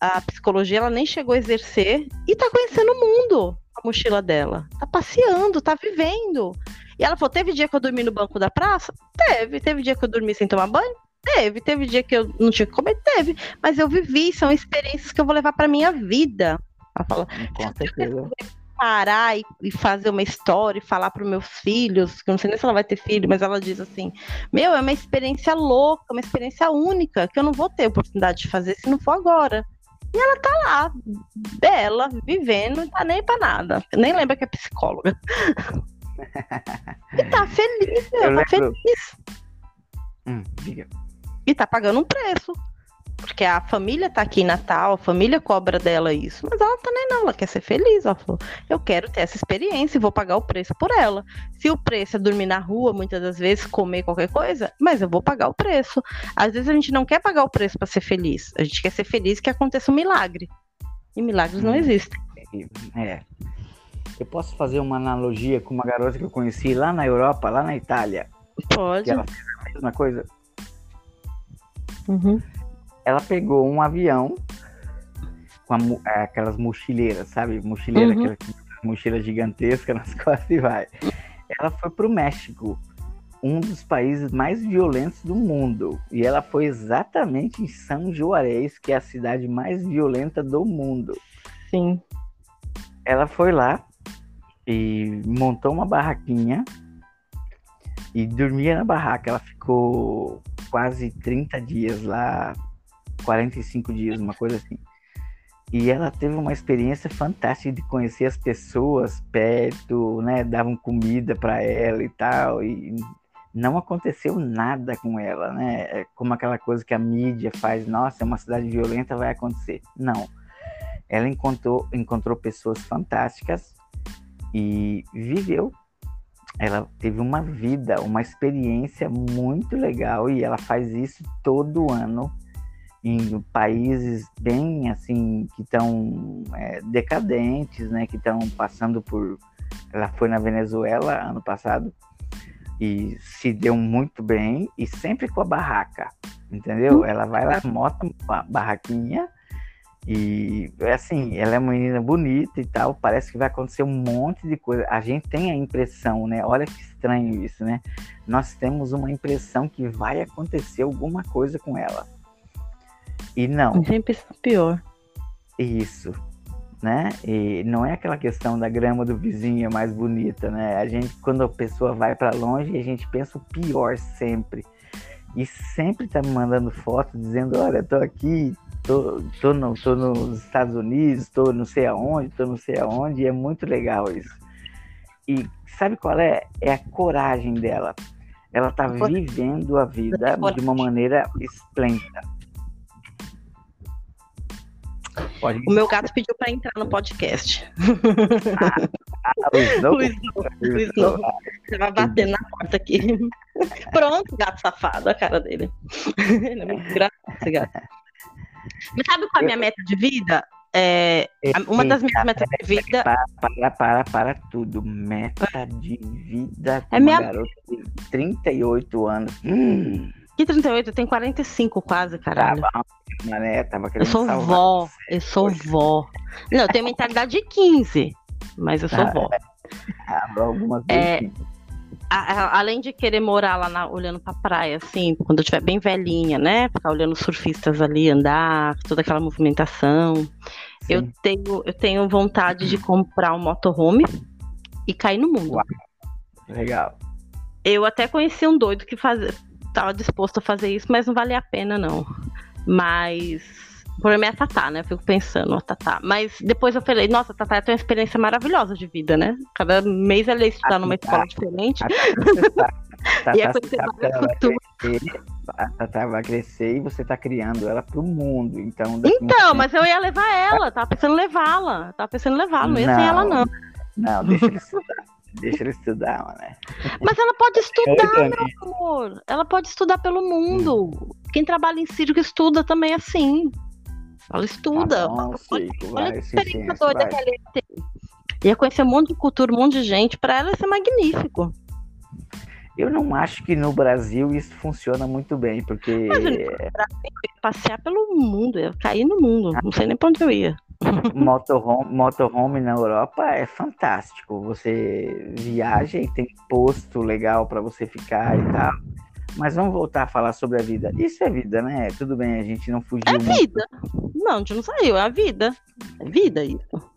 a psicologia, ela nem chegou a exercer e tá conhecendo o mundo a mochila dela. Tá passeando, tá vivendo. E ela falou: teve dia que eu dormi no banco da praça? Teve. Teve dia que eu dormi sem tomar banho? Teve. Teve dia que eu não tinha que comer? Teve. Mas eu vivi, são experiências que eu vou levar pra minha vida. Ela fala: Com certeza. parar e, e, fazer uma história e falar para os meus filhos, que eu não sei nem se ela vai ter filho, mas ela diz assim: Meu, é uma experiência louca, uma experiência única, que eu não vou ter oportunidade de fazer se não for agora. E ela tá lá, bela, vivendo, não tá nem pra nada. Nem lembra que é psicóloga. e tá feliz, meu, tá lembro... feliz. Hum. E tá pagando um preço. Porque a família tá aqui em Natal, a família cobra dela isso. Mas ela tá nem não, ela quer ser feliz. Ela falou, eu quero ter essa experiência e vou pagar o preço por ela. Se o preço é dormir na rua, muitas das vezes, comer qualquer coisa, mas eu vou pagar o preço. Às vezes a gente não quer pagar o preço para ser feliz. A gente quer ser feliz que aconteça um milagre. E milagres não existem. É. Eu posso fazer uma analogia com uma garota que eu conheci lá na Europa, lá na Itália. Pode. Que ela fez a mesma coisa. Uhum ela pegou um avião com a, é, aquelas mochileiras, sabe? Mochileira, uhum. aquela mochila gigantesca (laughs) nas costas e vai. Ela foi para o México, um dos países mais violentos do mundo. E ela foi exatamente em São Juarez, que é a cidade mais violenta do mundo. Sim. Ela foi lá e montou uma barraquinha e dormia na barraca. Ela ficou quase 30 dias lá 45 dias, uma coisa assim. E ela teve uma experiência fantástica de conhecer as pessoas perto, né? Davam comida para ela e tal. E não aconteceu nada com ela, né? É como aquela coisa que a mídia faz, nossa, é uma cidade violenta, vai acontecer. Não. Ela encontrou, encontrou pessoas fantásticas e viveu. Ela teve uma vida, uma experiência muito legal e ela faz isso todo ano em países bem assim que estão é, decadentes, né? Que estão passando por. Ela foi na Venezuela ano passado e se deu muito bem e sempre com a barraca, entendeu? Ela vai lá, uma barraquinha e assim, ela é uma menina bonita e tal, parece que vai acontecer um monte de coisa. A gente tem a impressão, né? Olha que estranho isso, né? Nós temos uma impressão que vai acontecer alguma coisa com ela e não. Sempre pior. Isso. Né? E não é aquela questão da grama do vizinho é mais bonita, né? A gente, quando a pessoa vai para longe, a gente pensa o pior sempre. E sempre tá me mandando foto dizendo, olha, tô aqui, tô, tô, no, tô nos Estados Unidos, tô não sei aonde, tô não sei aonde, e é muito legal isso. E sabe qual é? É a coragem dela. Ela tá vivendo a vida de uma maneira esplêndida Pode... O meu gato pediu para entrar no podcast. Ah, ah, o Snow? o Snow. O Snow. Você vai bater na porta aqui. Pronto, gato safado, a cara dele. Ele é muito engraçado, esse gato. Mas sabe qual é a minha meta de vida? É, uma das minhas metas de vida. Para, para, para, para tudo. Meta de vida. É minha. Garota de 38 anos. Hum. Que 38? Eu tenho 45 quase, caralho. Tá né? Tava eu sou vó, eu sou vó. Não, eu tenho mentalidade de 15, mas eu sou ah, vó. É, algumas é, vezes. A, a, além de querer morar lá na, olhando pra praia, assim, quando eu estiver bem velhinha, né? Ficar olhando os surfistas ali andar, toda aquela movimentação. Eu tenho, eu tenho vontade de comprar um motorhome e cair no mundo. Uau. Legal. Eu até conheci um doido que fazia, estava disposto a fazer isso, mas não valia a pena, não. Mas. O problema é a Tatá, né? Eu fico pensando, a Tatá. Mas depois eu falei, nossa, a Tatá tem uma experiência maravilhosa de vida, né? Cada mês ela ia estudar numa escola diferente. Tatá, (laughs) e é você A Tatá vai crescer e você tá criando ela pro mundo. Então, então mas eu ia levar ela, tava pensando levá-la. Tava pensando levá-la, não ia sem ela, não. Não, deixa ele estudar. (laughs) Deixa ela estudar, mané. Mas ela pode estudar, meu amor. Ela pode estudar pelo mundo. Hum. Quem trabalha em circo estuda também assim. Ela estuda. Bom, olha, olha que experiência doida que ela ia ter. Ia conhecer um monte de cultura, um monte de gente. Para ela ia ser magnífico. Eu não acho que no Brasil isso funciona muito bem, porque. Mas eu ia passear pelo mundo, ia cair no mundo. Não sei nem pra onde eu ia motorhome, motorhome na Europa é fantástico. Você viaja e tem posto legal para você ficar e tal. Mas vamos voltar a falar sobre a vida. Isso é vida, né? Tudo bem, a gente não fugiu. É vida. Muito. Não, a gente não saiu, é a vida. É vida isso.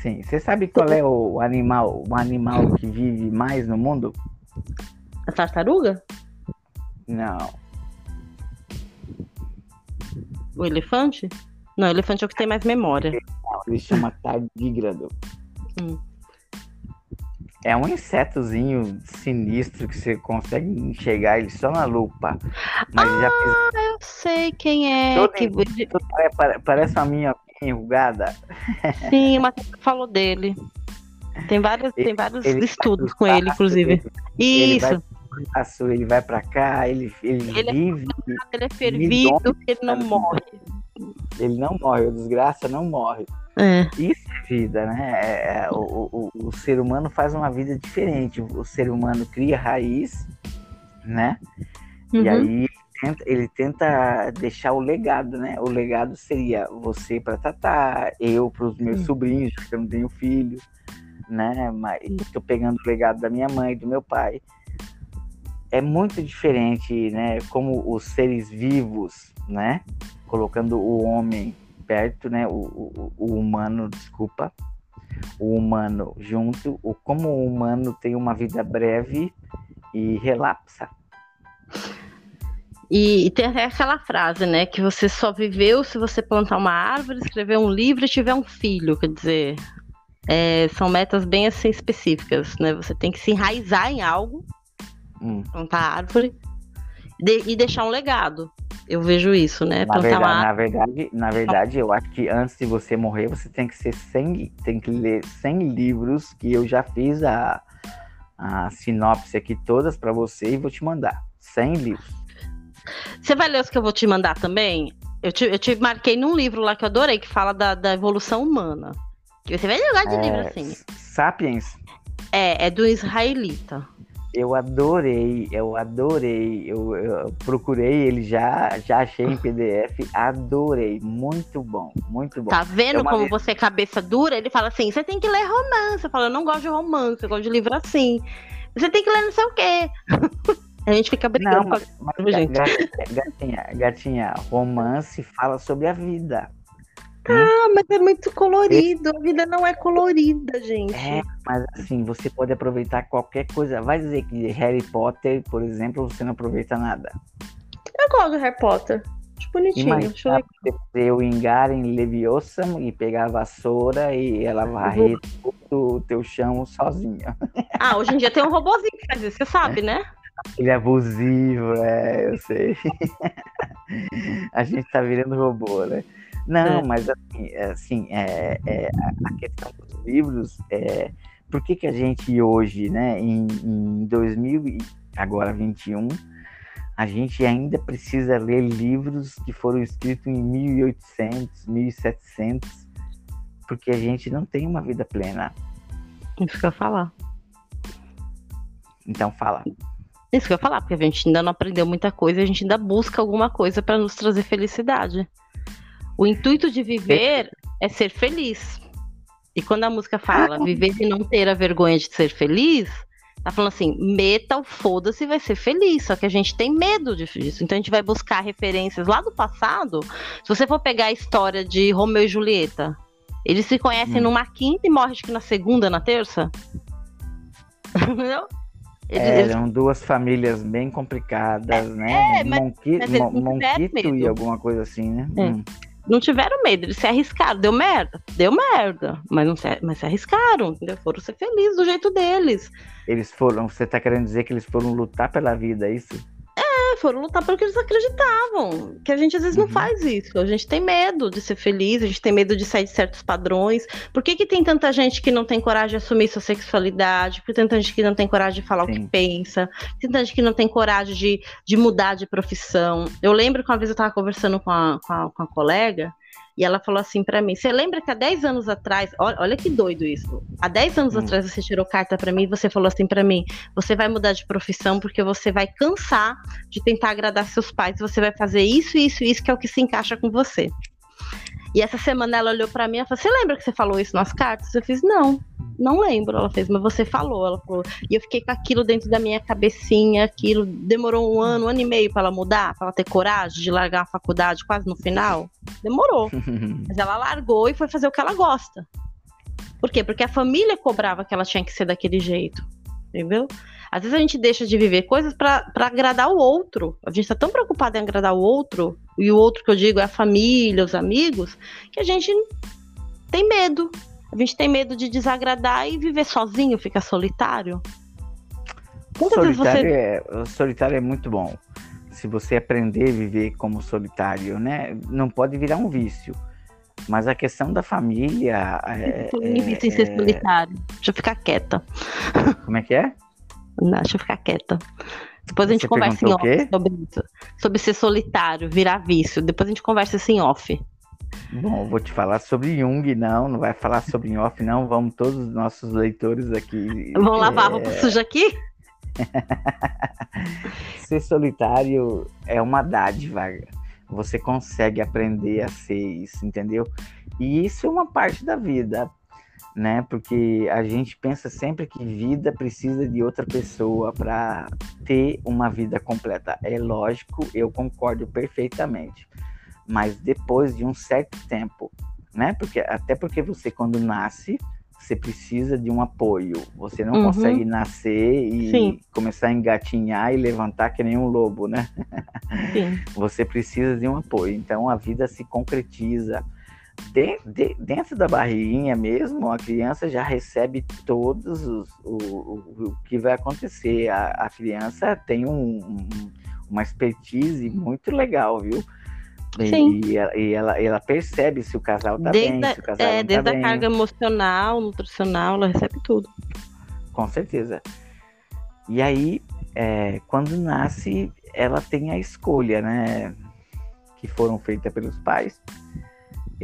Sim. Você sabe qual é o animal, o animal que vive mais no mundo? A tartaruga? Não. O elefante? Não, elefante é o que tem mais memória. Ele chama tardígrado. Hum. É um insetozinho sinistro que você consegue enxergar ele só na lupa. Mas ah, já fiz... eu sei quem é. Todo que... É, parece uma minha enrugada. Sim, mas falou dele. Tem vários, ele, tem vários ele estudos com ele, inclusive. Ele Isso. Vai, ele vai pra cá, ele, ele, ele é vive. É, ele é fervido, ele não morre. Ele não morre, o desgraça não morre. É. Isso é vida, né? É, é, o, o, o ser humano faz uma vida diferente. O ser humano cria raiz, né? Uhum. E aí ele tenta deixar o legado, né? O legado seria você para Tatá, eu para os meus uhum. sobrinhos, porque eu não tenho filho, né? Mas estou pegando o legado da minha mãe, do meu pai. É muito diferente, né? Como os seres vivos, né? Colocando o homem perto, né? O, o, o humano, desculpa, o humano junto, o como o humano tem uma vida breve e relapsa. E, e, tem até aquela frase, né? Que você só viveu se você plantar uma árvore, escrever um livro e tiver um filho. Quer dizer, é, são metas bem assim específicas, né? Você tem que se enraizar em algo, hum. plantar árvore de, e deixar um legado. Eu vejo isso, né? Na verdade, uma... na verdade, na verdade, eu acho que antes de você morrer, você tem que ser 100, tem que ler 100 livros que eu já fiz a, a sinopse aqui todas para você e vou te mandar. 100 livros. Você vai ler os que eu vou te mandar também? Eu te, eu te marquei num livro lá que eu adorei, que fala da, da evolução humana. Que você vai jogar de é, livro assim. Sapiens? É, é do israelita. Eu adorei, eu adorei. Eu, eu, procurei ele já, já achei em PDF, adorei. Muito bom, muito bom. Tá vendo é como vez... você é cabeça dura? Ele fala assim: você tem que ler romance. Eu falo, eu não gosto de romance, eu gosto de livro assim. Você tem que ler não sei o quê. (laughs) A gente fica brigando. Não, mas, mas gente. Gatinha, gatinha, romance fala sobre a vida. Ah, mas é muito colorido. A vida não é colorida, gente. É, mas assim, você pode aproveitar qualquer coisa. Vai dizer que Harry Potter, por exemplo, você não aproveita nada. Eu gosto do Harry Potter. Acho bonitinho. Imagina você fazer o em Leviosa e pegar a vassoura e ela varrer todo o teu chão sozinha. Ah, hoje em dia tem um robôzinho que faz isso, você sabe, né? Ele é abusivo, é, eu sei. (laughs) a gente tá virando robô, né? Não, é. mas assim, é, assim é, é, a questão dos livros é por que, que a gente hoje, né, em, em 2000 agora 21, a gente ainda precisa ler livros que foram escritos em 1800, 1700, porque a gente não tem uma vida plena. Isso que eu falar. Então fala. Isso que eu ia falar, porque a gente ainda não aprendeu muita coisa, a gente ainda busca alguma coisa para nos trazer felicidade. O intuito de viver é ser feliz. E quando a música fala viver e não ter a vergonha de ser feliz, tá falando assim, meta o foda-se vai ser feliz. Só que a gente tem medo disso. Então a gente vai buscar referências lá do passado. Se você for pegar a história de Romeu e Julieta, eles se conhecem hum. numa quinta e morrem acho que na segunda, na terça. (laughs) Entendeu? Eles, Eram duas famílias bem complicadas, né? É, mas, Monqui, mas Monquito e alguma coisa assim, né? É. Hum. Não tiveram medo, eles se arriscaram. Deu merda? Deu merda. Mas, não se, mas se arriscaram, entendeu? Foram ser felizes do jeito deles. Eles foram. Você tá querendo dizer que eles foram lutar pela vida, é isso? Foram lutar pelo que eles acreditavam. Que a gente às vezes uhum. não faz isso. A gente tem medo de ser feliz, a gente tem medo de sair de certos padrões. Por que, que tem tanta gente que não tem coragem de assumir sua sexualidade? Por que tem tanta gente que não tem coragem de falar Sim. o que pensa? Tem tanta gente que não tem coragem de, de mudar de profissão. Eu lembro que uma vez eu estava conversando com a, com a, com a colega e ela falou assim para mim: Você lembra que há 10 anos atrás, olha, olha que doido isso. Há 10 anos hum. atrás você tirou carta para mim e você falou assim para mim: Você vai mudar de profissão porque você vai cansar de tentar agradar seus pais, você vai fazer isso, isso, isso, que é o que se encaixa com você. E essa semana ela olhou para mim e falou: Você lembra que você falou isso nas cartas? Eu fiz: Não, não lembro. Ela fez, mas você falou. Ela falou. E eu fiquei com aquilo dentro da minha cabecinha. Aquilo demorou um ano, um ano e meio para ela mudar, para ela ter coragem de largar a faculdade quase no final. Demorou. (laughs) mas ela largou e foi fazer o que ela gosta. Por quê? Porque a família cobrava que ela tinha que ser daquele jeito. Entendeu? Às vezes a gente deixa de viver coisas para agradar o outro. A gente está tão preocupado em agradar o outro, e o outro que eu digo é a família, os amigos, que a gente tem medo. A gente tem medo de desagradar e viver sozinho, ficar solitário. solitário, você... é, solitário é muito bom. Se você aprender a viver como solitário, né? Não pode virar um vício. Mas a questão da família. É, eu é, em ser é... solitário. Deixa eu ficar quieta. Como é que é? Não, deixa eu ficar quieta. Depois a gente Você conversa em off sobre isso. Sobre ser solitário, virar vício. Depois a gente conversa assim off. Bom, vou te falar sobre Jung, não, não vai falar sobre em off, não. Vamos todos os nossos leitores aqui. Vamos lavar é... a roupa suja aqui? (laughs) ser solitário é uma dádiva. Você consegue aprender a ser isso, entendeu? E isso é uma parte da vida né? Porque a gente pensa sempre que vida precisa de outra pessoa para ter uma vida completa. É lógico, eu concordo perfeitamente. Mas depois de um certo tempo, né? Porque até porque você quando nasce, você precisa de um apoio. Você não uhum. consegue nascer e Sim. começar a engatinhar e levantar que nem um lobo, né? Sim. (laughs) Você precisa de um apoio. Então a vida se concretiza de, de, dentro da barriguinha mesmo, a criança já recebe todos os, o, o, o que vai acontecer. A, a criança tem um, um, uma expertise muito legal, viu? E, Sim. E, ela, e ela, ela, percebe se o casal tá desde bem, se o casal é, não tá Desde a carga emocional, nutricional, ela recebe tudo. Com certeza. E aí, é, quando nasce, ela tem a escolha, né? Que foram feitas pelos pais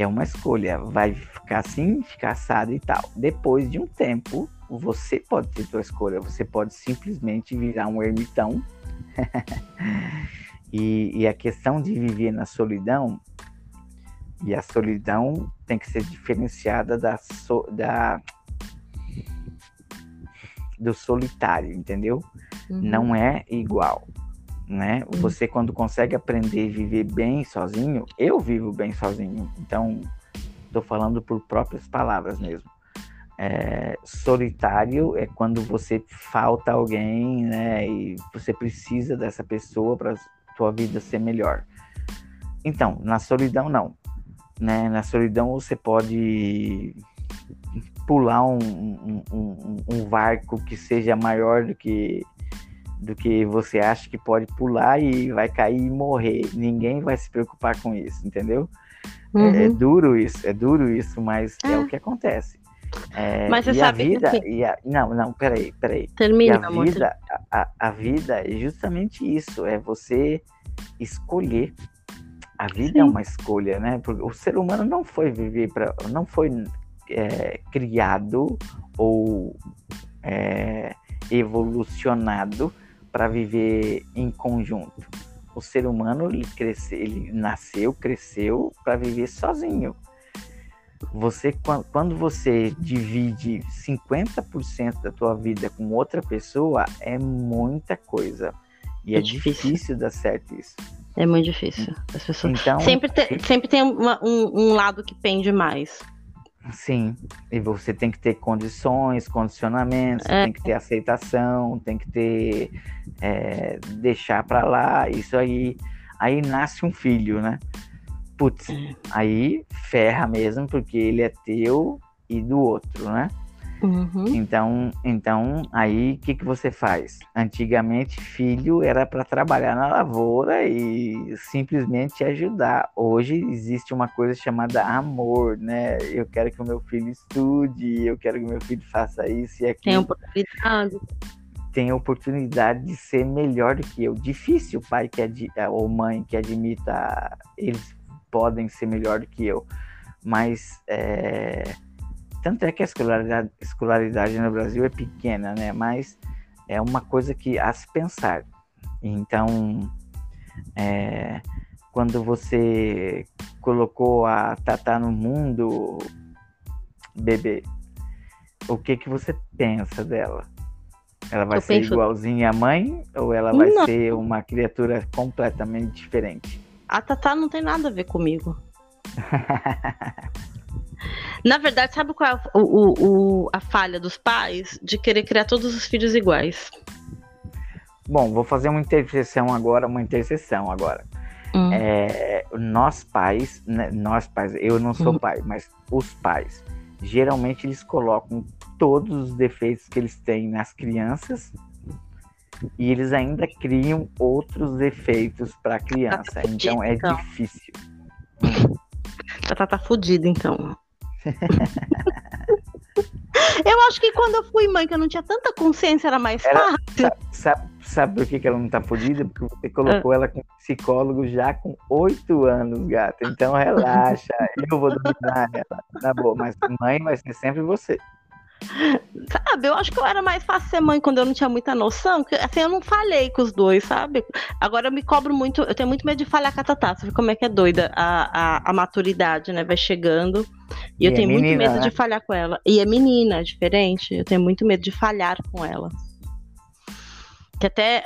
é uma escolha. Vai ficar assim, ficar assado e tal. Depois de um tempo, você pode ter sua escolha. Você pode simplesmente virar um ermitão. (laughs) e, e a questão de viver na solidão, e a solidão tem que ser diferenciada da, so, da do solitário, entendeu? Uhum. Não é igual né? Você quando consegue aprender a viver bem sozinho, eu vivo bem sozinho, então estou falando por próprias palavras mesmo. É, solitário é quando você falta alguém, né? E você precisa dessa pessoa para sua vida ser melhor. Então, na solidão não, né? Na solidão você pode pular um, um, um, um barco que seja maior do que do que você acha que pode pular e vai cair e morrer. Ninguém vai se preocupar com isso, entendeu? Uhum. É, é, uhum. duro isso, é duro isso, mas é, é o que acontece. É, mas você e sabe a vida, que... e a, não, não, peraí, peraí. Termina, e a vida, a, a, vida é justamente isso, é você escolher. A vida é Sim. é uma escolha, né? Porque o ser humano não foi viver para, não foi é, criado ou é, evolucionado para viver em conjunto. O ser humano ele, cresce, ele nasceu, cresceu para viver sozinho. Você quando você divide 50% da tua vida com outra pessoa é muita coisa. E é, é difícil. difícil dar certo isso. É muito difícil. As pessoas então, sempre, te, sempre tem uma, um, um lado que pende mais. Sim, e você tem que ter condições, condicionamentos, é. tem que ter aceitação, tem que ter é, deixar para lá, isso aí, aí nasce um filho, né? Putz, aí ferra mesmo, porque ele é teu e do outro, né? Uhum. Então, então aí o que, que você faz? Antigamente, filho era para trabalhar na lavoura e simplesmente ajudar. Hoje existe uma coisa chamada amor, né? Eu quero que o meu filho estude, eu quero que o meu filho faça isso e aquilo. Tem oportunidade. Tem oportunidade de ser melhor do que eu. Difícil o pai que ad... ou mãe que admita eles podem ser melhor do que eu, mas é tanto é que a escolaridade, escolaridade no Brasil é pequena, né? Mas é uma coisa que a se pensar. Então, é, quando você colocou a Tatá no mundo, bebê, o que que você pensa dela? Ela vai Eu ser penso... igualzinha à mãe ou ela vai não. ser uma criatura completamente diferente? A Tatá não tem nada a ver comigo. (laughs) Na verdade, sabe qual é o, o, o, a falha dos pais? De querer criar todos os filhos iguais. Bom, vou fazer uma interseção agora, uma interseção agora. Hum. É, nós pais, né, nós pais, eu não sou hum. pai, mas os pais, geralmente eles colocam todos os defeitos que eles têm nas crianças e eles ainda criam outros defeitos para a criança. Tá então é então. difícil. Já tá, tá fudido, então. Eu acho que quando eu fui mãe, que eu não tinha tanta consciência, era mais fácil. Sabe, sabe, por que, ela não tá fodida? Porque você colocou ah. ela com psicólogo já com oito anos, gata. Então relaxa, eu vou dominar ela. Tá bom, mas mãe vai ser sempre você. Sabe, eu acho que eu era mais fácil ser mãe quando eu não tinha muita noção, que assim, eu não falhei com os dois, sabe? Agora eu me cobro muito, eu tenho muito medo de falhar com a Tatá, você vê como é que é doida a, a, a maturidade, né? Vai chegando. E, e eu é tenho menina, muito medo né? de falhar com ela. E é menina, é diferente. Eu tenho muito medo de falhar com ela. Que até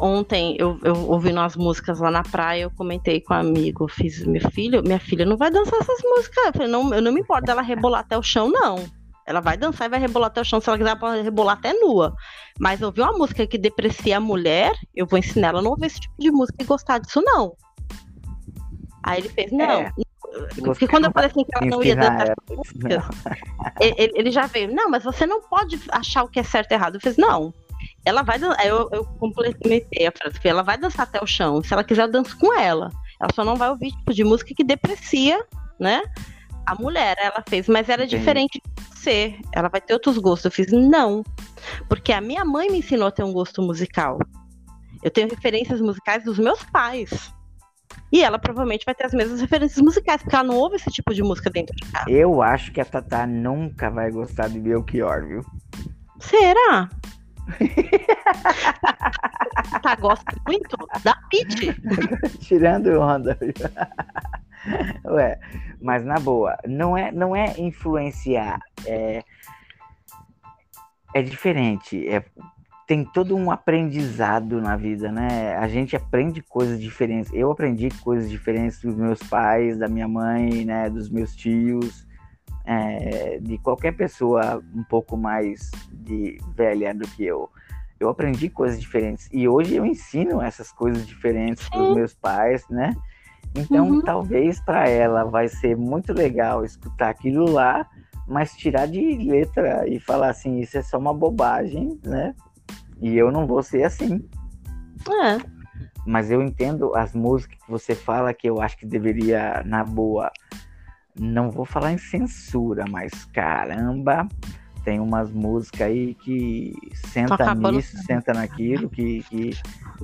ontem eu, eu ouvindo as músicas lá na praia, eu comentei com um amigo, fiz meu filho, minha filha não vai dançar essas músicas. Eu falei, não, eu não me importo dela rebolar até o chão, não. Ela vai dançar e vai rebolar até o chão. Se ela quiser, pode rebolar até nua. Mas ouvir uma música que deprecia a mulher, eu vou ensinar ela a não ouvir esse tipo de música e gostar disso, não. Aí ele fez, não. É. Porque quando eu falei assim que ela não ia dançar músicas, ele, ele, já veio, não, mas você não pode achar o que é certo e errado. Eu fiz, não. Ela vai dançar. Aí eu, eu complementei a frase, ela vai dançar até o chão. Se ela quiser, eu danço com ela. Ela só não vai ouvir tipo de música que deprecia, né? A mulher, ela fez, mas era Entendi. diferente ser, ela vai ter outros gostos. Eu fiz, não. Porque a minha mãe me ensinou a ter um gosto musical. Eu tenho referências musicais dos meus pais. E ela provavelmente vai ter as mesmas referências musicais, porque ela não ouve esse tipo de música dentro de casa. Eu acho que a Tatá nunca vai gostar de Belchior, viu? Será? (laughs) tá, gosta muito da Pete. (laughs) Tirando onda. (laughs) Ué, mas na boa, não é, não é influenciar, é, é diferente. É, tem todo um aprendizado na vida, né? A gente aprende coisas diferentes. Eu aprendi coisas diferentes dos meus pais, da minha mãe, né? Dos meus tios, é, de qualquer pessoa um pouco mais de velha do que eu. Eu aprendi coisas diferentes e hoje eu ensino essas coisas diferentes para os meus pais, né? Então, uhum. talvez para ela vai ser muito legal escutar aquilo lá, mas tirar de letra e falar assim, isso é só uma bobagem, né? E eu não vou ser assim. É. Mas eu entendo as músicas que você fala que eu acho que deveria, na boa, não vou falar em censura, mas caramba, tem umas músicas aí que senta nisso, senta naquilo, que, que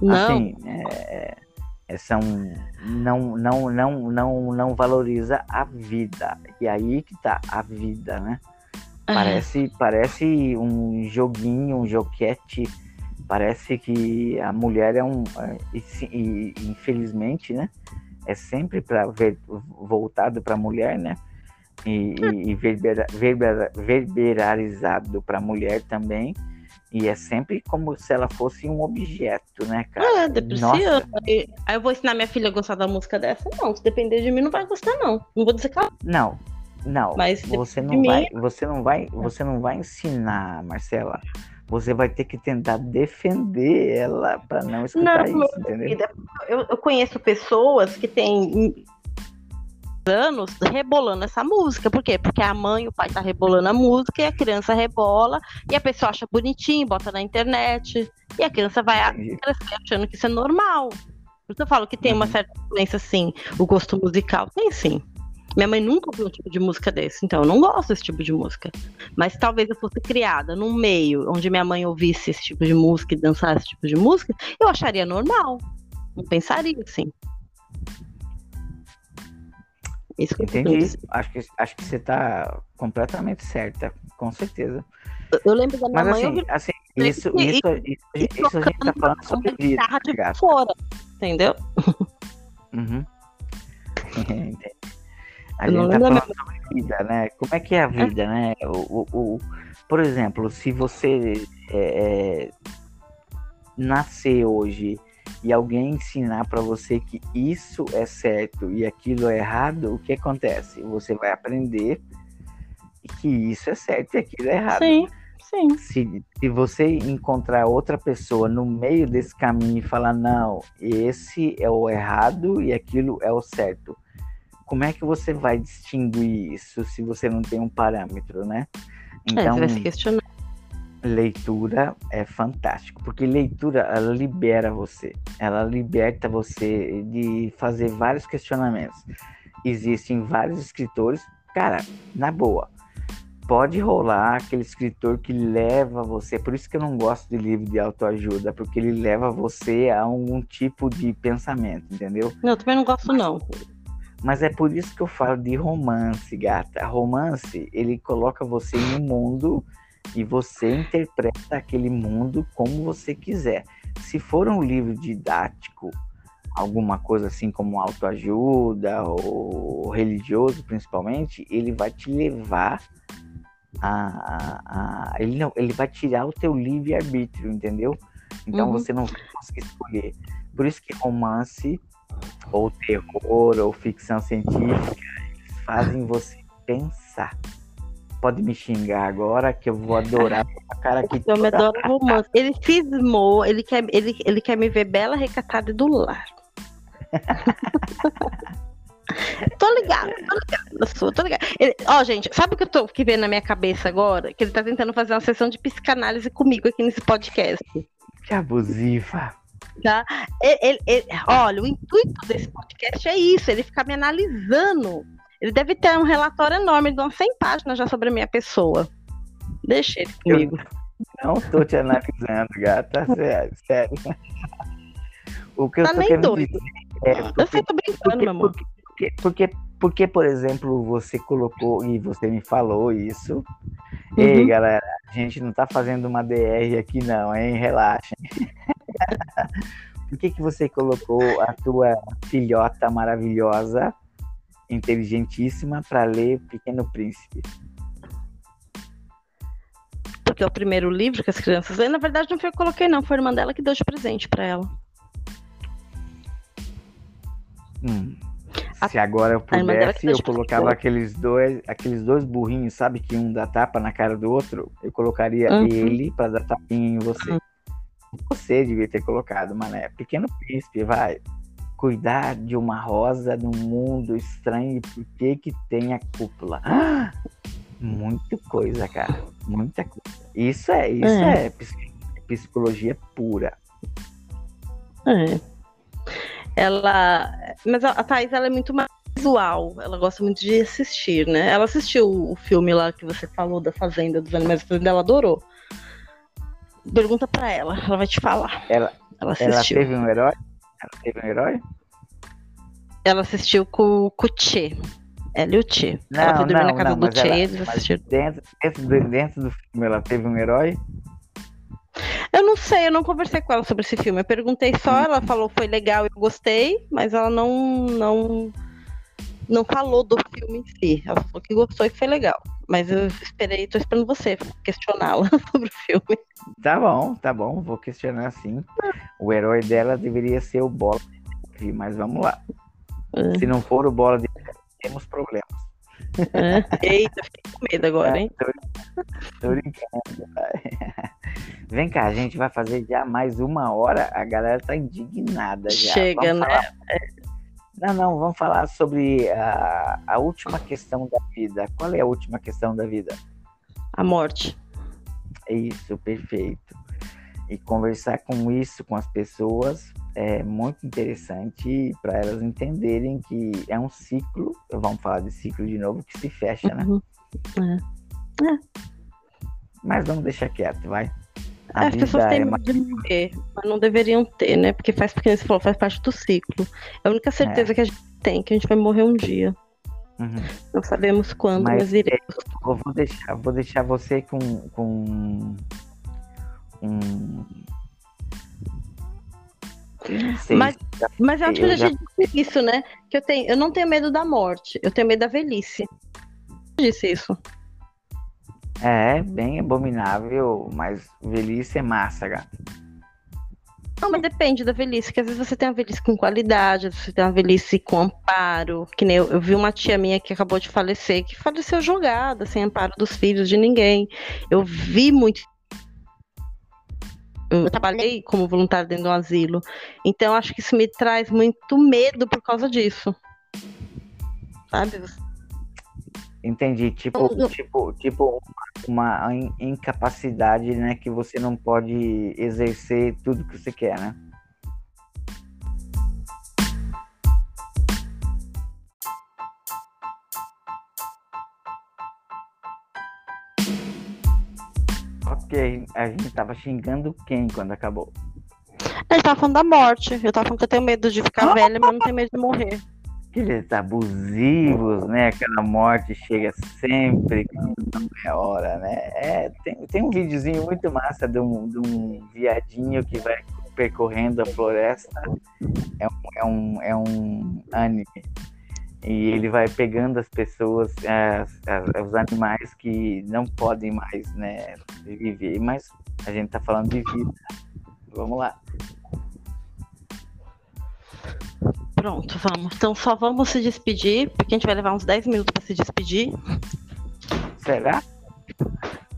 não. assim, é, é, são não não não não não valoriza a vida. E aí que tá a vida né? Parece parece um joguinho um joquete parece que a mulher é um é, e, e, infelizmente né é sempre para ver voltado para a mulher né e, e, e verbera, verbera, verberarizado para a mulher também e é sempre como se ela fosse um objeto, né, cara? É, depreciando. Aí eu vou ensinar minha filha a gostar da música dessa? Não, se depender de mim, não vai gostar, não. Não vou dizer que ela... Não, não. Mas você não vai, mim... você não vai, você não vai ensinar, Marcela. Você vai ter que tentar defender ela para não escutar não, isso, entendeu? Eu, eu conheço pessoas que têm anos rebolando essa música. Por quê? Porque a mãe e o pai tá rebolando a música e a criança rebola e a pessoa acha bonitinho, bota na internet e a criança vai crescer achando que isso é normal. Por isso eu falo que tem uma uhum. certa influência, sim, o gosto musical. Tem sim. Minha mãe nunca ouviu um tipo de música desse, então eu não gosto desse tipo de música. Mas talvez eu fosse criada num meio onde minha mãe ouvisse esse tipo de música e dançasse esse tipo de música, eu acharia normal. Não pensaria assim. Isso que Entendi. Acho que, acho que você está completamente certa, com certeza. Eu lembro da minha Mas, mãe. Assim, assim isso, isso, isso, isso, isso a gente está falando sobre vida. De tá fora, entendeu? Uhum. (laughs) a gente está falando sobre vida, né? Como é que é a vida, é. né? O, o, o, por exemplo, se você é, é, nascer hoje e alguém ensinar para você que isso é certo e aquilo é errado, o que acontece? Você vai aprender que isso é certo e aquilo é errado. Sim, sim. Se, se você encontrar outra pessoa no meio desse caminho e falar, não, esse é o errado e aquilo é o certo, como é que você vai distinguir isso se você não tem um parâmetro, né? Então, é, você vai se então, questionar. Leitura é fantástico, porque leitura ela libera você, ela liberta você de fazer vários questionamentos. Existem vários escritores, cara, na boa, pode rolar aquele escritor que leva você, por isso que eu não gosto de livro de autoajuda, porque ele leva você a algum tipo de pensamento, entendeu? Não, eu também não gosto não. Mas é por isso que eu falo de romance, gata. Romance, ele coloca você em um mundo e você interpreta aquele mundo como você quiser. Se for um livro didático, alguma coisa assim como autoajuda ou religioso principalmente, ele vai te levar a, a, a ele não, ele vai tirar o teu livre arbítrio, entendeu? Então uhum. você não vai conseguir escolher. Por isso que romance ou terror ou ficção científica eles fazem você pensar pode me xingar agora que eu vou adorar (laughs) a cara que eu me adoro romance. Ele cismou, ele quer, ele, ele quer me ver bela, recatada e do lar. (laughs) tô ligado, tô ligado sua, tô ligado. ó, gente, sabe o que eu tô que vendo na minha cabeça agora? Que ele tá tentando fazer uma sessão de psicanálise comigo aqui nesse podcast. Que abusiva. Tá? Ele, ele, olha, o intuito desse podcast é isso, ele ficar me analisando ele deve ter um relatório enorme de umas 100 páginas já sobre a minha pessoa. Deixa ele comigo. Eu não tô te analisando, gata. (laughs) Sério, sério. O que eu tá tô nem doido. É porque, eu sei, tô brincando, porque, meu amor. Porque, porque, porque, por exemplo, você colocou e você me falou isso. Uhum. Ei, galera, a gente não tá fazendo uma DR aqui, não, hein? Relaxem. (laughs) por que, que você colocou a tua filhota maravilhosa inteligentíssima para ler Pequeno Príncipe? Porque é o primeiro livro que as crianças lêem. Na verdade, não foi eu que coloquei, não. Foi a irmã dela que deu de presente para ela. Hum. Se agora eu pudesse, eu colocava aqueles dois, aqueles dois burrinhos, sabe? Que um dá tapa na cara do outro. Eu colocaria uhum. ele para dar tapinha em você. Uhum. Você devia ter colocado, mané. Pequeno príncipe, vai cuidar de uma rosa num mundo estranho e por que que tem a cúpula? (gasps) Ah, muita coisa, cara. Muita coisa. Isso é, isso é, é psicologia pura. É. Ela. Mas a Thais ela é muito mais visual. Ela gosta muito de assistir, né? Ela assistiu o filme lá que você falou da Fazenda dos Animais ela adorou. Pergunta para ela, ela vai te falar. Ela, ela, ela teve um herói? Ela teve um herói? Ela assistiu com, com o Tchê. Ela e o Tchê. Não, ela foi dormir não, na casa não, do Tchê ela, eles assistiram. Dentro, dentro, do, dentro do filme ela teve um herói? Eu não sei, eu não conversei com ela sobre esse filme. Eu perguntei só, ela falou foi legal, eu gostei, mas ela não não não falou do filme em si. Ela falou que gostou e foi legal. Mas eu esperei, tô esperando você questioná-la (laughs) sobre o filme. Tá bom, tá bom, vou questionar sim. O herói dela deveria ser o Bola, mas vamos lá. É. Se não for o Bola de temos problemas. É. Eita, fiquei com medo agora, hein? tô, tô brincando. Vem cá, a gente vai fazer já mais uma hora. A galera tá indignada já. Chega, né? Falar... Não, não, vamos falar sobre a, a última questão da vida. Qual é a última questão da vida? A morte. Isso, perfeito. E conversar com isso com as pessoas é muito interessante para elas entenderem que é um ciclo, vamos falar de ciclo de novo, que se fecha, né? Uhum. É. É. Mas vamos deixar quieto, vai. A As pessoas têm é medo de morrer, mas não deveriam ter, né? Porque faz, porque você falou, faz parte do ciclo. É a única certeza é. que a gente tem, que a gente vai morrer um dia. Uhum. Não sabemos quando, mas, mas iremos. Eu vou deixar, vou deixar você com, com um, mas, mas eu acho que eu já disse isso, né? Que eu, tenho, eu não tenho medo da morte, eu tenho medo da velhice. Eu disse isso. É, bem abominável, mas velhice é massa, gato. Não, mas depende da velhice, que às vezes você tem uma velhice com qualidade, você tem uma velhice com amparo, que nem eu, eu vi uma tia minha que acabou de falecer, que faleceu jogada, sem amparo dos filhos de ninguém. Eu vi muito eu trabalhei como voluntário dentro do asilo. Então, acho que isso me traz muito medo por causa disso. Sabe? Entendi. Tipo, tipo, tipo uma, uma incapacidade, né? Que você não pode exercer tudo que você quer, né? Ok, a gente tava xingando quem quando acabou? A gente tava falando da morte. Eu tava falando que eu tenho medo de ficar velha, mas não tenho medo de morrer aqueles abusivos, né? Aquela morte chega sempre quando não é hora, né? É, tem, tem um videozinho muito massa de um, de um viadinho que vai percorrendo a floresta. É um, é um, é um anime. E ele vai pegando as pessoas, as, as, os animais que não podem mais né, viver. Mas a gente tá falando de vida. Vamos lá. Pronto, vamos. Então só vamos se despedir, porque a gente vai levar uns 10 minutos para se despedir. Será?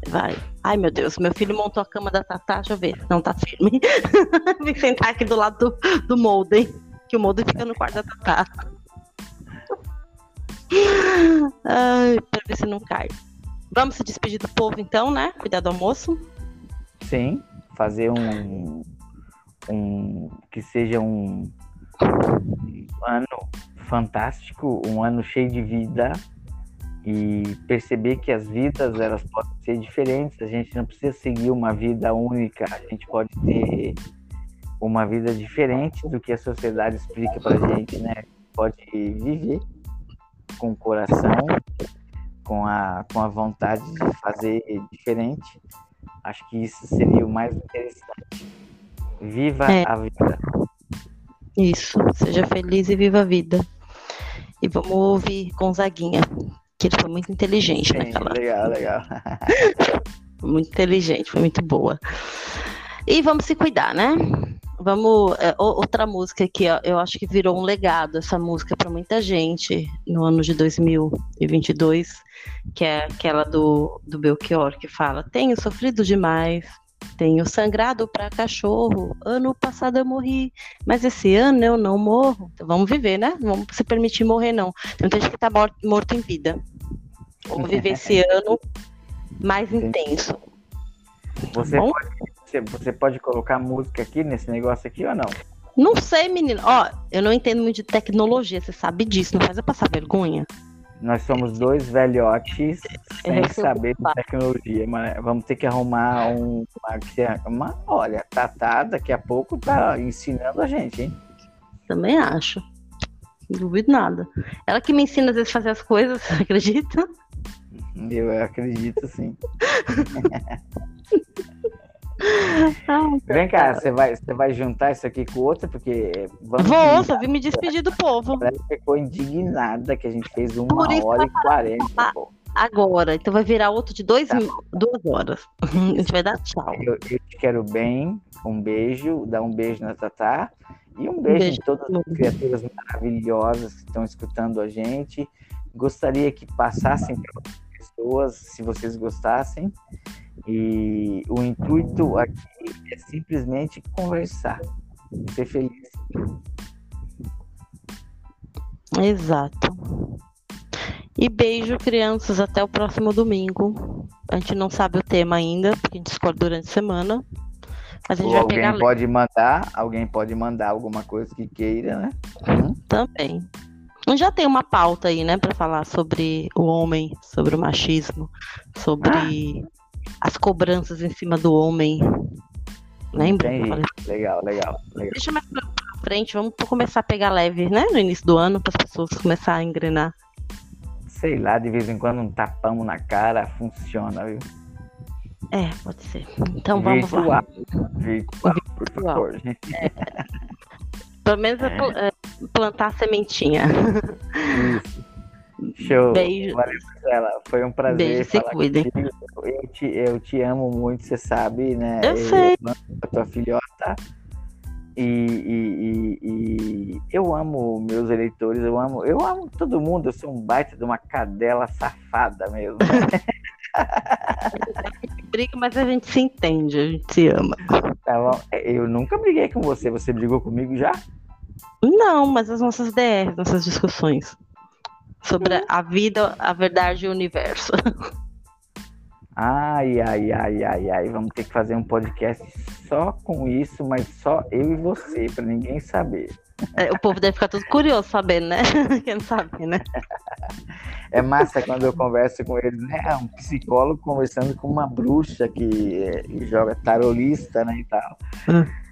Vai. Ai, meu Deus, meu filho montou a cama da Tatá, deixa eu ver. Não tá firme. (laughs) Vem sentar aqui do lado do, do molden, que o molden fica no quarto da Tatá. Ai, pra ver se não cai. Vamos se despedir do povo então, né? Cuidar do almoço. Sim, fazer um, um que seja um um ano fantástico, um ano cheio de vida e perceber que as vidas elas podem ser diferentes. A gente não precisa seguir uma vida única. A gente pode ter uma vida diferente do que a sociedade explica para gente, né? Pode viver com o coração, com a com a vontade de fazer diferente. Acho que isso seria o mais interessante. Viva é. a vida. Isso, seja feliz e viva a vida. E vamos ouvir Gonzaguinha, que ele foi muito inteligente Sim, naquela. Legal, legal. (laughs) muito inteligente, foi muito boa. E vamos se cuidar, né? Vamos. É, outra música que eu acho que virou um legado, essa música para muita gente no ano de 2022, que é aquela do, do Belchior, que fala: Tenho sofrido demais, tenho sangrado para cachorro. Ano passado eu morri, mas esse ano eu não morro. Então vamos viver, né? Não vamos se permitir morrer, não. Tem gente que tá morto, morto em vida. Vamos viver (laughs) esse ano mais intenso. Você, tá pode, você pode colocar música aqui nesse negócio aqui ou não? Não sei, menino. Ó, eu não entendo muito de tecnologia, você sabe disso. Não faz eu passar vergonha. Nós somos dois velhotes sem saber de tecnologia, mas vamos ter que arrumar um, uma, uma. Olha, Tatá daqui a pouco tá ensinando a gente, hein? Também acho. Não duvido nada. Ela que me ensina às vezes a fazer as coisas, (laughs) acredita? Eu acredito sim. (laughs) Vem cá, você vai, você vai juntar isso aqui com outra, porque. Vou, só vim me despedir do povo. Ela ficou indignada que a gente fez uma hora e quarenta. Agora, então vai virar outro de dois, tá duas horas. (laughs) A gente vai dar tchau. Eu, eu, te quero bem, um beijo, dar um beijo na Tatá. E um beijo, um beijo em todas as criaturas maravilhosas que estão escutando a gente. Gostaria que passassem para outras pessoas, se vocês gostassem. E o intuito aqui é simplesmente conversar, ser feliz. Exato. E beijo, crianças, até o próximo domingo. A gente não sabe o tema ainda, porque a gente escolhe durante a semana. Mas a gente Ou vai alguém pegar pode mandar, alguém pode mandar alguma coisa que queira, né? Uhum. Também. Já tem uma pauta aí, né, para falar sobre o homem, sobre o machismo, sobre ah as cobranças em cima do homem. Lembra? Legal, legal, legal. Deixa mais pra frente, vamos começar a pegar leve, né? No início do ano, para as pessoas começarem a engrenar. Sei lá, de vez em quando um tapão na cara funciona, viu? É, pode ser. Então vamos Virtual. lá. Virtual, por favor. É. (laughs) Pelo menos é. É, plantar a sementinha. Isso. Show. Beijo. Foi um prazer. Beijo, se cuidem. Eu te, eu te amo muito, você sabe, né? Eu, eu sei. A tua filhota. E, e, e, e, eu amo meus eleitores, eu amo, eu amo todo mundo, eu sou um baita de uma cadela safada mesmo. (laughs) (laughs) briga, mas a gente se entende, a gente se ama. Tá bom. Eu nunca briguei com você, você brigou comigo já? Não, mas as nossas DRs, nossas discussões sobre a vida, a verdade e o universo. (laughs) Ai, ai, ai, ai, ai. Vamos ter que fazer um podcast só com isso, mas só eu e você, para ninguém saber. É, o povo deve ficar todo curioso sabendo, né? (laughs) Quem sabe, né? É massa quando eu converso com eles, né? É um psicólogo conversando com uma bruxa que, que joga tarolista, né, e tal. Hum.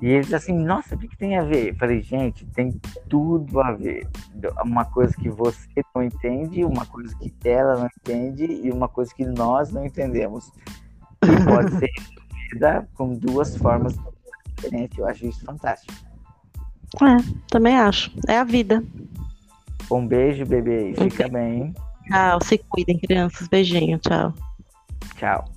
E eles assim, nossa, o que, que tem a ver? Eu falei, gente, tem tudo a ver. Uma coisa que você não entende, uma coisa que ela não entende e uma coisa que nós não entendemos. E pode ser vida com duas formas diferentes. Eu acho isso fantástico. É, também acho. É a vida. Um beijo, bebê. Fica bem. Tchau, se cuidem, crianças. Beijinho, tchau. Tchau.